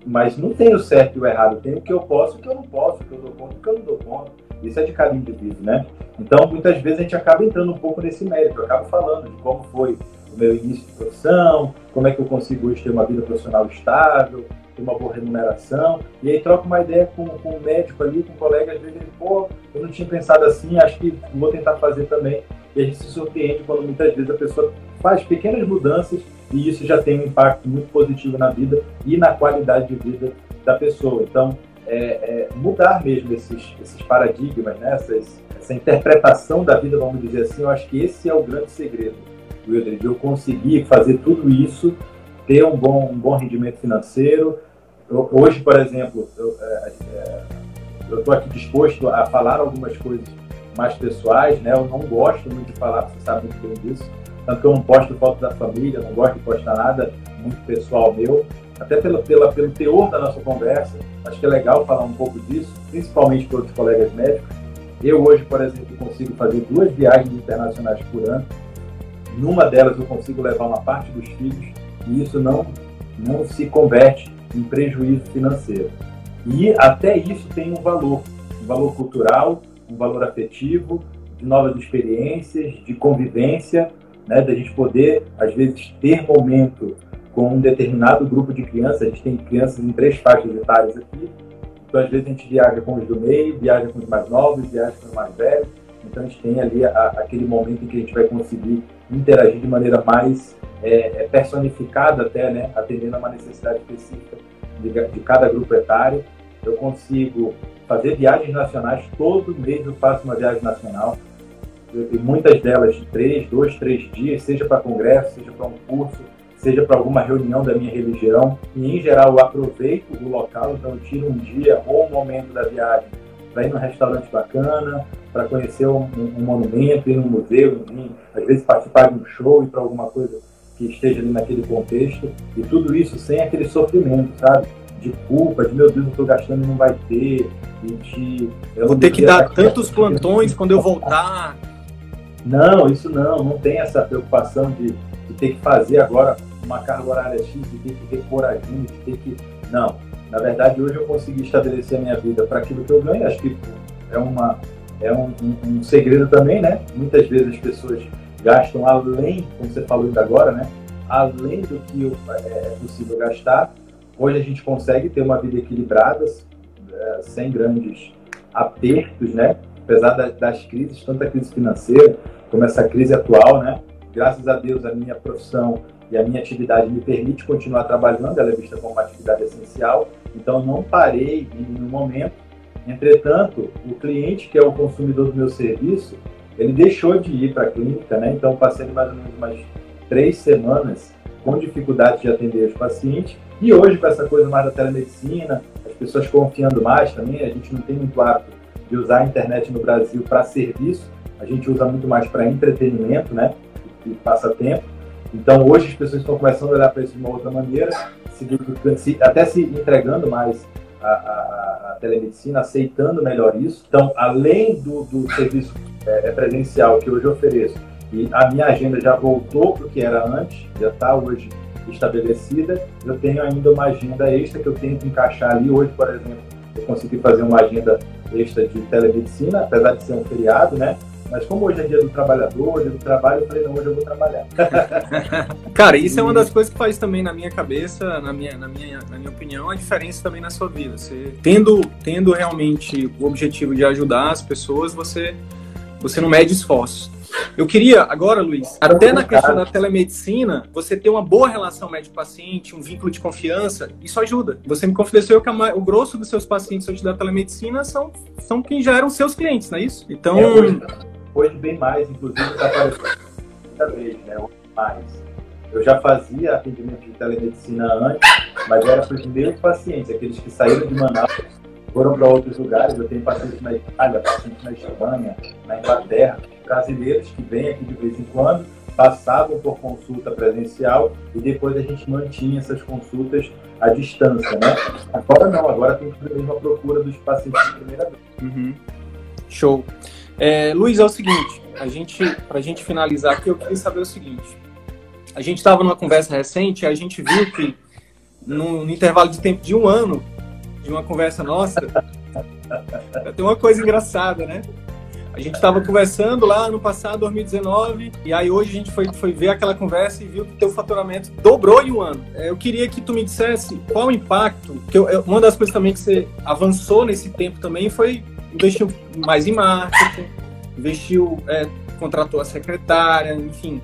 Mas não tem o certo e o errado, tem o que eu posso e o que eu não posso, o que eu dou conta e o que eu não dou conta. Isso é de cada indivíduo, né? Então, muitas vezes a gente acaba entrando um pouco nesse mérito, eu acabo falando de como foi o meu início de profissão, como é que eu consigo hoje ter uma vida profissional estável, ter uma boa remuneração. E aí troca uma ideia com, com um médico ali, com um colega, às vezes ele, pô, eu não tinha pensado assim, acho que vou tentar fazer também. E a gente se surpreende quando muitas vezes a pessoa faz pequenas mudanças e isso já tem um impacto muito positivo na vida e na qualidade de vida da pessoa. Então, é, é mudar mesmo esses, esses paradigmas, né? Essa interpretação da vida, vamos dizer assim, eu acho que esse é o grande segredo, Wilder, de eu conseguir fazer tudo isso ter um bom, um bom rendimento financeiro, hoje, por exemplo, eu é, estou aqui disposto a falar algumas coisas mais pessoais, né? Eu não gosto muito de falar, você sabe muito bem disso. Tanto que eu não posto foto da família, não gosto de postar nada muito pessoal meu. Até pelo, pela, pelo teor da nossa conversa, acho que é legal falar um pouco disso, principalmente para outros colegas médicos. Eu hoje, por exemplo, consigo fazer duas viagens internacionais por ano. Numa delas eu consigo levar uma parte dos filhos e isso não, não se converte em prejuízo financeiro. E até isso tem um valor, um valor cultural, um valor afetivo, de novas experiências, de convivência, né, da gente poder, às vezes, ter momento com um determinado grupo de crianças. A gente tem crianças em três faixas etárias aqui. Então, às vezes, a gente viaja com os do meio, viaja com os mais novos, viaja com os mais velhos. Então, a gente tem ali a, aquele momento em que a gente vai conseguir interagir de maneira mais é, é personificada, até, né, atendendo a uma necessidade específica de, de cada grupo etário. Eu consigo fazer viagens nacionais, todo mês eu faço uma viagem nacional, e muitas delas de três, dois, três dias, seja para congresso, seja para um curso, seja para alguma reunião da minha religião, e em geral eu aproveito o local, então eu tiro um dia ou um momento da viagem para ir num restaurante bacana, para conhecer um, um, monumento, ir num museu, enfim, às vezes participar de um show e para alguma coisa que esteja ali naquele contexto, e tudo isso sem aquele sofrimento, sabe? de culpa, de meu Deus, eu estou gastando e não vai ter, de. Eu vou ter que dar tantos plantões quando eu voltar. Não, isso não, não tem essa preocupação de, de ter que fazer agora uma carga horária X, de ter que repor agindo, de ter que. Não. Na verdade, hoje eu consegui estabelecer a minha vida para aquilo que eu ganho. Acho que é, uma, é um, um, um segredo também, né? Muitas vezes as pessoas gastam além, como você falou ainda agora, né? Além do que é, é possível gastar Hoje a gente consegue ter uma vida equilibrada, é, sem grandes apertos, né? Apesar das crises, tanto a crise financeira como essa crise atual, né? Graças a Deus, a minha profissão e a minha atividade me permite continuar trabalhando, ela é vista como uma atividade essencial, então não parei em nenhum momento. Entretanto, o cliente, que é o consumidor do meu serviço, ele deixou de ir para a clínica, né? Então passei mais ou menos umas três semanas com dificuldade de atender os pacientes e hoje, com essa coisa mais da telemedicina, as pessoas confiando mais também, a gente não tem muito hábito de usar a internet no Brasil para serviço, a gente usa muito mais para entretenimento, né? E passatempo. Então, hoje as pessoas estão começando a olhar para isso de uma outra maneira, se, até se entregando mais a, telemedicina, aceitando melhor isso. Então, além do, do serviço é, presencial que hoje ofereço, e a minha agenda já voltou para o que era antes, já está hoje estabelecida, eu tenho ainda uma agenda extra que eu tenho que encaixar ali. Hoje, por exemplo, eu consegui fazer uma agenda extra de telemedicina, apesar de ser um feriado, né? Mas como hoje é dia do trabalhador, dia do trabalho, eu falei, não, hoje eu vou trabalhar. (laughs) Cara, isso é uma das coisas que faz também na minha cabeça, na minha, na minha, na minha opinião, a diferença também na sua vida. Você tendo, tendo realmente o objetivo de ajudar as pessoas, você, você não mede esforços. Eu queria, agora, Luiz, até na questão da telemedicina, você ter uma boa relação médico-paciente, um vínculo de confiança, isso ajuda. Você me confidenciou que o grosso dos seus pacientes hoje da telemedicina são, são quem já eram seus clientes, não é isso? Então. É, hoje, hoje, bem mais, inclusive, está aparecendo muita vez, né? Mais. Eu já fazia atendimento de telemedicina antes, mas era para os meus pacientes, aqueles que saíram de Manaus foram para outros lugares. Eu tenho pacientes na Itália, pacientes na Espanha, na Inglaterra, brasileiros que vêm aqui de vez em quando, passavam por consulta presencial e depois a gente mantinha essas consultas à distância, né? Agora não, agora tem a procura dos pacientes de primeira vez. Uhum. Show. É, Luiz, é o seguinte, a gente, para a gente finalizar aqui, eu queria saber o seguinte. A gente estava numa conversa recente a gente viu que no, no intervalo de tempo de um ano de uma conversa nossa, tem uma coisa engraçada, né? A gente estava conversando lá no passado, 2019, e aí hoje a gente foi, foi ver aquela conversa e viu que teu faturamento dobrou em um ano. É, eu queria que tu me dissesse qual o impacto, que eu, uma das coisas também que você avançou nesse tempo também foi investir mais em marketing, investiu, é, contratou a secretária, enfim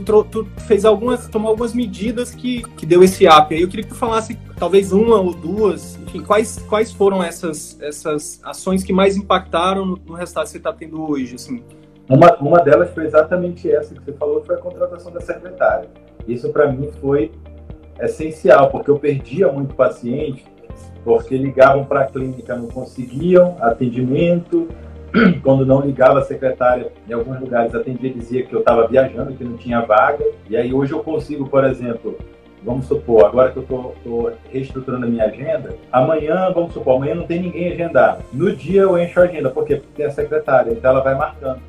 tu, tu fez algumas, tomou algumas medidas que, que deu esse up. Aí eu queria que tu falasse talvez uma ou duas, enfim, quais, quais foram essas, essas ações que mais impactaram no, no resultado que você está tendo hoje, assim? Uma, uma delas foi exatamente essa que você falou, foi a contratação da secretária. Isso para mim foi essencial, porque eu perdia muito paciente porque ligavam para a clínica, não conseguiam atendimento. (clears throat) Quando não ligava a secretária, em alguns lugares atendia dizia que eu estava viajando, que não tinha vaga. E aí hoje eu consigo, por exemplo, vamos supor, agora que eu estou reestruturando a minha agenda, amanhã, vamos supor, amanhã não tem ninguém agendado. No dia eu encho a agenda, por quê? Porque tem a secretária, então ela vai marcando.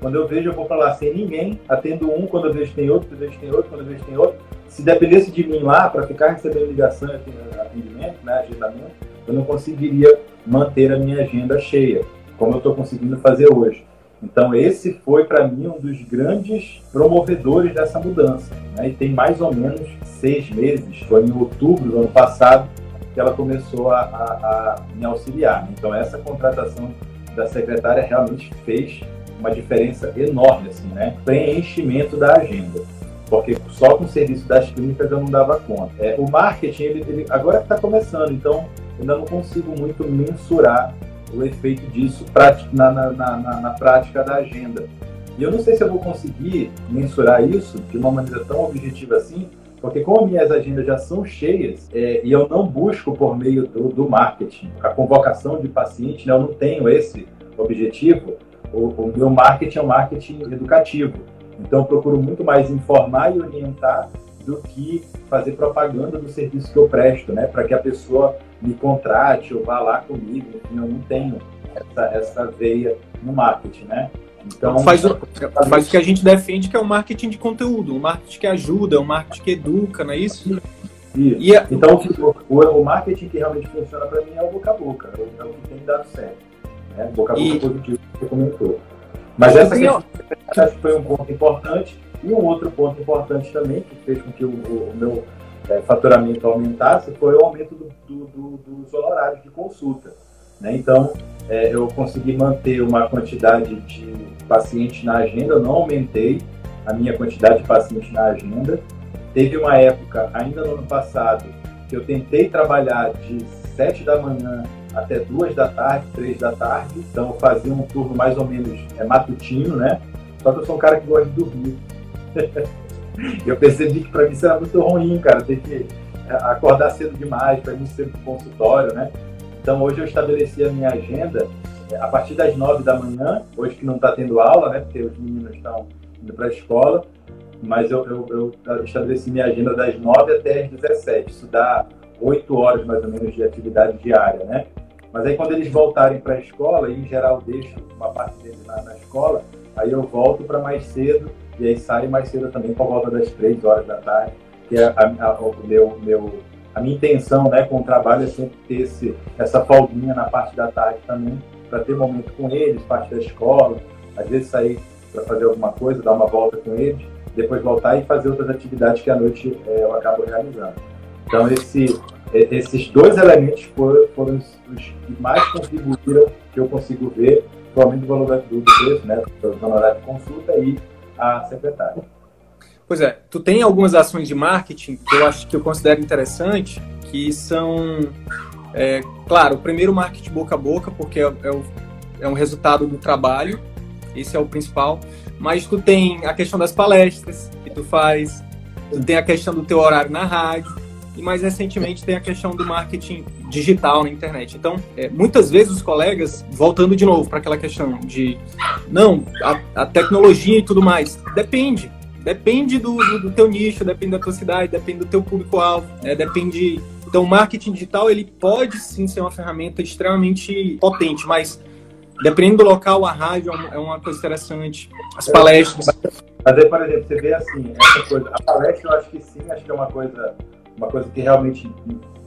Quando eu vejo, eu vou lá sem ninguém, atendo um, quando eu vejo tem outro, quando eu vejo tem outro, quando eu vejo tem outro. Se dependesse de mim lá, para ficar recebendo ligação atendimento, né, agendamento, eu não conseguiria manter a minha agenda cheia, como eu estou conseguindo fazer hoje. Então, esse foi para mim um dos grandes promovedores dessa mudança. Né? E tem mais ou menos seis meses, foi em outubro do ano passado, que ela começou a, a, a me auxiliar. Então, essa contratação da secretária realmente fez uma diferença enorme, assim, né? Preenchimento da agenda. Porque só com o serviço das clínicas eu não dava conta. É, o marketing, ele, ele agora está começando, então ainda não consigo muito mensurar o efeito disso na, na, na, na, prática da agenda. E eu não sei se eu vou conseguir mensurar isso de uma maneira tão objetiva assim, porque como minhas agendas já são cheias é, e eu não busco por meio do, do marketing a convocação de paciente, né, eu não tenho esse objetivo, o, o meu marketing é um marketing educativo. Então, eu procuro muito mais informar e orientar do que fazer propaganda do serviço que eu presto, né? Para que a pessoa me contrate ou vá lá comigo. Enfim, eu não tenho essa, essa veia no marketing, né? Então, faz o, faz o que a gente defende, que é o marketing de conteúdo, o marketing que ajuda, o marketing que educa, não é isso? isso. E a... Então, o, o, marketing que realmente funciona para mim é o boca a boca, é o que tem dado certo. Né? Boca a boca e... positivo que você comentou. Mas essa questão, acho que foi um ponto importante. E um outro ponto importante também, que fez com que o, o meu é, faturamento aumentasse, foi o aumento do, do, do, dos honorários de consulta. Né? Então, é, eu consegui manter uma quantidade de pacientes na agenda, eu não aumentei a minha quantidade de pacientes na agenda. Teve uma época, ainda no ano passado, que eu tentei trabalhar de 7 da manhã até duas da tarde, três da tarde. Então eu fazia um turno mais ou menos é, matutino, né? Só que eu sou um cara que gosta de dormir. (laughs) eu percebi que para mim isso era muito ruim, cara, ter que é, acordar cedo demais, para mim pro consultório, né? Então hoje eu estabeleci a minha agenda é, a partir das nove da manhã, hoje que não está tendo aula, né? Porque os meninos estão indo para a escola, mas eu, eu, eu, estabeleci minha agenda das nove até as 17. Isso dá oito horas mais ou menos de atividade diária, né? Mas aí quando eles voltarem para a escola, e em geral deixo uma parte deles na, na escola, aí eu volto para mais cedo e aí saio mais cedo também por volta das três horas da tarde, que é a, a, o meu, meu, a minha intenção né, com o trabalho é sempre ter esse, essa folguinha na parte da tarde também, para ter momento com eles, parte da escola, às vezes sair para fazer alguma coisa, dar uma volta com eles, depois voltar e fazer outras atividades que à noite é, eu acabo realizando. Então esse esses dois elementos foram, foram os que mais contribuíram, que eu consigo ver, o aumento do valor do preço, né, do honorário de consulta e a secretária. Pois é, tu tem algumas ações de marketing que eu acho que eu considero interessante, que são, é, claro, o primeiro marketing boca a boca, porque é, é, o, é um resultado do trabalho, esse é o principal, mas tu tem a questão das palestras que tu faz, tu tem a questão do teu horário na rádio, e mais recentemente tem a questão do marketing digital na internet. Então, é, muitas vezes os colegas, voltando de novo para aquela questão de não, a, a, tecnologia e tudo mais, depende. Depende do, do, do, teu nicho, depende da tua cidade, depende do teu público-alvo, né? depende. Então, o marketing digital ele pode sim ser uma ferramenta extremamente potente, mas dependendo do local, a rádio é uma é coisa interessante, as palestras. Mas aí, por exemplo, você vê assim, essa coisa, a palestra eu acho que sim, acho que é uma coisa uma coisa que realmente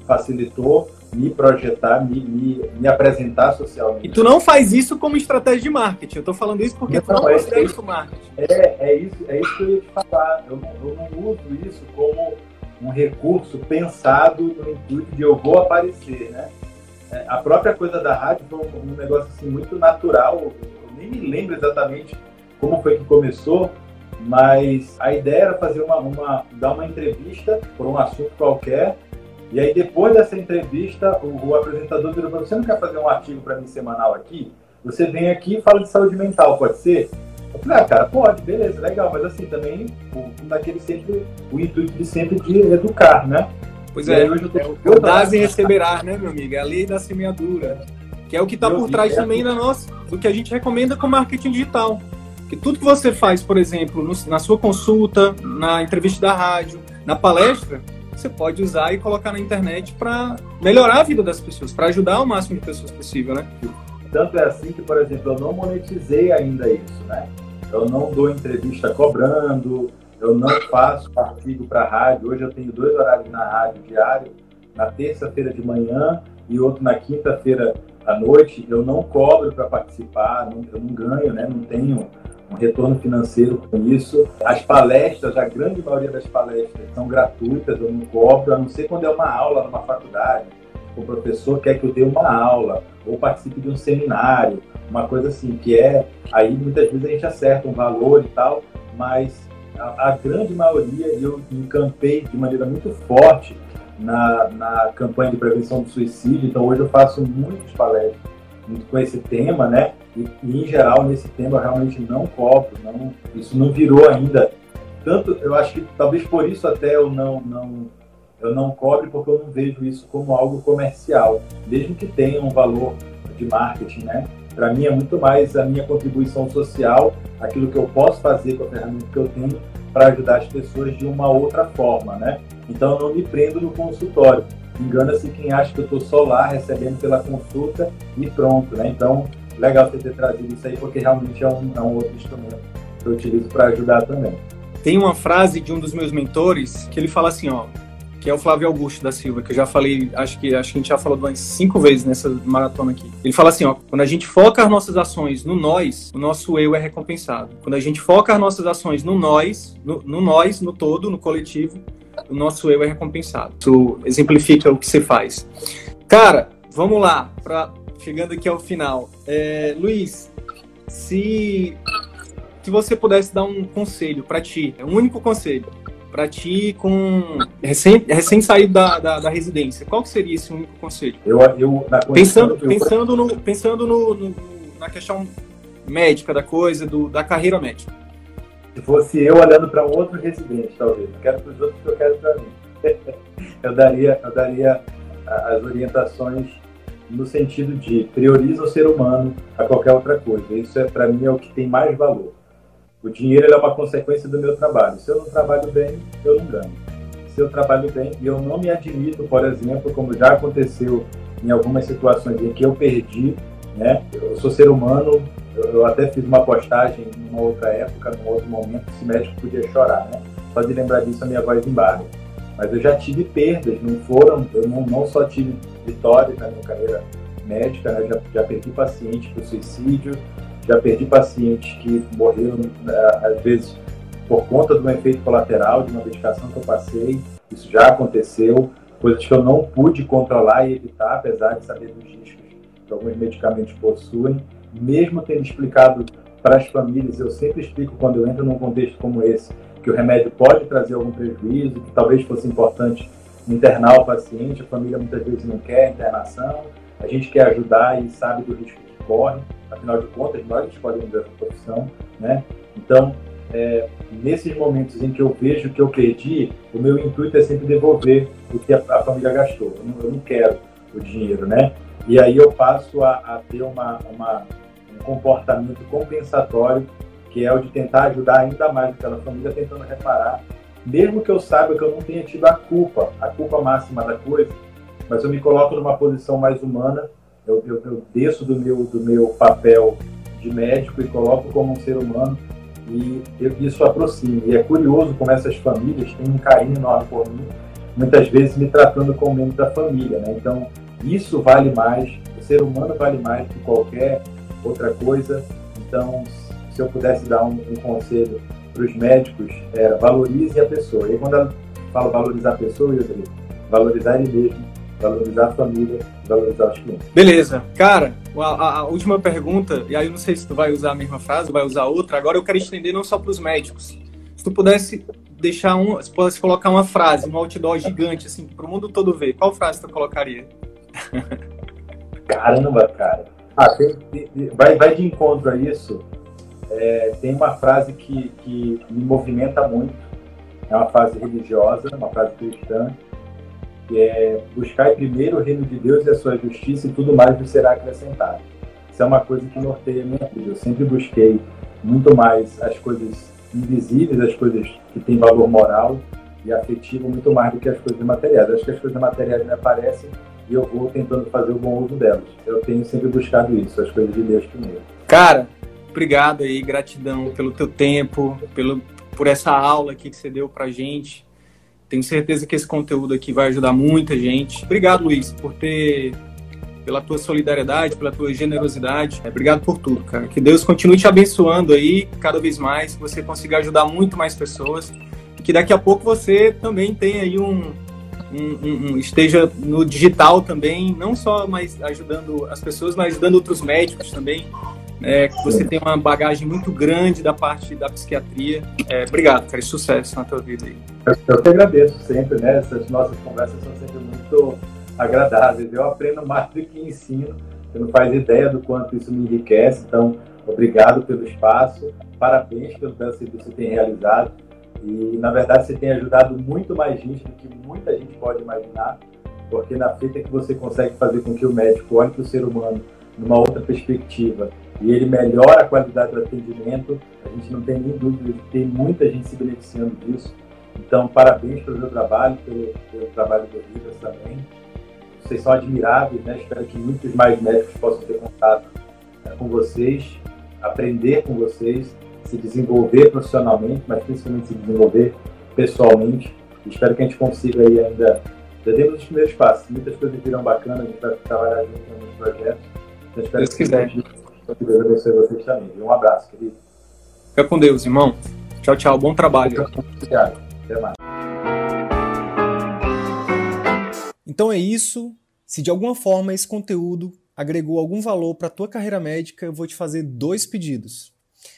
facilitou me projetar, me, me, me, apresentar socialmente. E tu não faz isso como estratégia de marketing. Eu tô falando isso porque não, tu não é, considera isso marketing. É, é isso, é isso que eu ia te falar. Eu não, eu não uso isso como um recurso pensado no intuito de eu vou aparecer, né? É, a própria coisa da rádio foi um, um negócio assim muito natural. Eu nem me lembro exatamente como foi que começou, mas a ideia era fazer uma, uma dar uma entrevista por um assunto qualquer e aí depois dessa entrevista o, o apresentador virou para você não quer fazer um artigo para mim semanal aqui você vem aqui e fala de saúde mental pode ser eu falei, ah, cara, pode, beleza, legal, mas assim, também o, naquele sempre, o intuito de sempre de educar, né? Pois é, hoje eu tô... é o das e receberás, né, meu amigo? É a lei da semeadura. Que é o que está por trás também da nossa, do que a gente recomenda com marketing digital. Que tudo que você faz, por exemplo, no, na sua consulta, na entrevista da rádio, na palestra, você pode usar e colocar na internet para melhorar a vida das pessoas, para ajudar o máximo de pessoas possível, né? Tanto é assim que, por exemplo, eu não monetizei ainda isso, né? Eu não dou entrevista cobrando, eu não faço artigo para rádio. Hoje eu tenho dois horários na rádio diário, na terça-feira de manhã e outro na quinta-feira à noite. Eu não cobro para participar, eu não ganho, né? Não tenho um retorno financeiro com isso. As palestras, a grande maioria das palestras são gratuitas, eu não cobro, a não ser quando é uma aula numa faculdade. O professor quer que eu dê uma aula ou participe de um seminário, uma coisa assim, que é. Aí muitas vezes a gente acerta um valor e tal, mas a, a grande maioria eu encampei de maneira muito forte na, na campanha de prevenção do suicídio, então hoje eu faço muitas palestras com esse tema, né? E, e, em geral nesse tema eu realmente não cobro, não, isso não virou ainda. Tanto eu acho que talvez por isso até eu não não eu não cobre porque eu não vejo isso como algo comercial, mesmo que tenha um valor de marketing, né? Para mim é muito mais a minha contribuição social, aquilo que eu posso fazer com a ferramenta que eu tenho para ajudar as pessoas de uma outra forma, né? Então eu não me prendo no consultório. Engana-se quem acha que eu estou só lá recebendo pela consulta e pronto, né? Então, legal você ter trazido isso aí, porque realmente é um, é um outro instrumento que eu utilizo para ajudar também. Tem uma frase de um dos meus mentores que ele fala assim, ó, que é o Flávio Augusto da Silva, que eu já falei, acho que, acho que a gente já falou umas cinco vezes nessa maratona aqui. Ele fala assim, ó, quando a gente foca as nossas ações no nós, o nosso eu é recompensado. Quando a gente foca as nossas ações no nós, no, no nós, no todo, no coletivo, o nosso eu é recompensado. Isso exemplifica o que você faz. Cara, vamos lá, pra, chegando aqui ao final. É, Luiz, se, se você pudesse dar um conselho para ti, é um único conselho, para ti com recém, recém saído da, da, da, residência, qual que seria esse único conselho? Eu, eu, pensando, eu... pensando, no, pensando no, no, na questão médica da coisa, do, da carreira médica. Se fosse eu olhando para um outro residente, talvez. Quero para os outros que eu quero para mim. (laughs) eu daria, eu daria as orientações no sentido de prioriza o ser humano a qualquer outra coisa. Isso é para mim é o que tem mais valor. O dinheiro é uma consequência do meu trabalho. Se eu não trabalho bem, eu não ganho. Se eu trabalho bem e eu não me admito, por exemplo, como já aconteceu em algumas situações em que eu perdi, né? Eu sou ser humano, eu até fiz uma postagem em uma outra época, num outro momento, se médico podia chorar, né? Só de lembrar disso a minha voz embarga. Mas eu já tive perdas, não foram, eu não, não só tive vitórias na minha carreira médica, né? já, já perdi paciente por suicídio, já perdi pacientes que morreram, né, às vezes, por conta de um efeito colateral de uma medicação que eu passei. Isso já aconteceu, coisas que eu não pude controlar e evitar, apesar de saber dos riscos que alguns medicamentos possuem mesmo tendo explicado para as famílias, eu sempre explico quando eu entro num contexto como esse, que o remédio pode trazer algum prejuízo, que talvez fosse importante internar o paciente, a família muitas vezes não quer internação, a gente quer ajudar e sabe do risco que corre, afinal de contas, nós escolhemos essa profissão, né? Então, é, nesses momentos em que eu vejo que eu perdi, o meu intuito é sempre devolver o que a, a família gastou. Eu não, eu não, quero o dinheiro, né? E aí eu passo a, a ter uma, uma comportamento compensatório, que é o de tentar ajudar ainda mais aquela família, tentando reparar, mesmo que eu saiba que eu não tenha tido a culpa, a culpa máxima da coisa, mas eu me coloco numa posição mais humana, eu, eu, eu desço do meu, do meu papel de médico e coloco como um ser humano e eu, isso aproxima. E é curioso como essas famílias têm um carinho enorme por mim, muitas vezes me tratando como membro da família. Né? Então, isso vale mais, o ser humano vale mais que qualquer outra coisa. Então, se eu pudesse dar um, um conselho para os médicos, era valorize a pessoa. E quando eu falo valorizar a pessoa, eu diria, valorizar ele mesmo, valorizar a família, valorizar os clientes. Beleza. Cara, a, a, última pergunta, e aí eu não sei se tu vai usar a mesma frase vai usar outra, agora eu quero estender não só para os médicos. Se tu pudesse deixar um, se pudesse colocar uma frase, um outdoor gigante, assim, para o mundo todo ver, qual frase tu colocaria? Caramba, cara. Ah, tem, tem, vai, vai de encontro a isso. É, tem uma frase que, que me movimenta muito. É uma frase religiosa, uma frase cristã, que é buscar primeiro o reino de Deus e a sua justiça e tudo mais lhe será acrescentado. Isso é uma coisa que norteia minha vida. Eu sempre busquei muito mais as coisas invisíveis, as coisas que têm valor moral e afetivo, muito mais do que as coisas materiais. Acho que as coisas materiais me aparecem e eu vou tentando fazer o bom uso delas. Eu tenho sempre buscado isso, as coisas de Deus primeiro. Cara, obrigado aí, gratidão pelo teu tempo, pelo, por essa aula aqui que você deu pra gente. Tenho certeza que esse conteúdo aqui vai ajudar muita gente. Obrigado, Luiz, por ter pela tua solidariedade, pela tua generosidade. Obrigado por tudo, cara. Que Deus continue te abençoando aí cada vez mais, que você consiga ajudar muito mais pessoas. E que daqui a pouco você também tenha aí um, um, um, esteja no digital também, não só mais ajudando as pessoas, mas ajudando outros médicos também. É, você tem uma bagagem muito grande da parte da psiquiatria. É, obrigado, cara, sucesso na tua vida aí. Eu que agradeço sempre, né? Essas nossas conversas são sempre muito agradáveis. Eu aprendo mais do que ensino. Você não faz ideia do quanto isso me enriquece. Então, obrigado pelo espaço. Parabéns pelo que você tem realizado. E, na verdade, você tem ajudado muito mais gente do que muita gente pode imaginar, porque na feita que você consegue fazer com que o médico olhe para o ser humano numa outra perspectiva e ele melhora a qualidade do atendimento, a gente não tem nem dúvida de que tem muita gente se beneficiando disso. Então, parabéns pelo seu trabalho, pelo, pelo trabalho do Rivas também. Vocês são admiráveis, né? Espero que muitos mais médicos possam ter contato né, com vocês, aprender com vocês se desenvolver profissionalmente, mas principalmente se desenvolver pessoalmente. Espero que a gente consiga aí ainda. Já demos os primeiros passos, muitas coisas viram bacanas, a gente vai trabalhar junto em alguns projetos. Então, espero Deus que quiser. Deus abençoe vocês também. Um abraço, querido. Fica com Deus, irmão. Tchau, tchau. Bom trabalho. Obrigado. Até mais. Então é isso. Se de alguma forma esse conteúdo agregou algum valor para a tua carreira médica, eu vou te fazer dois pedidos.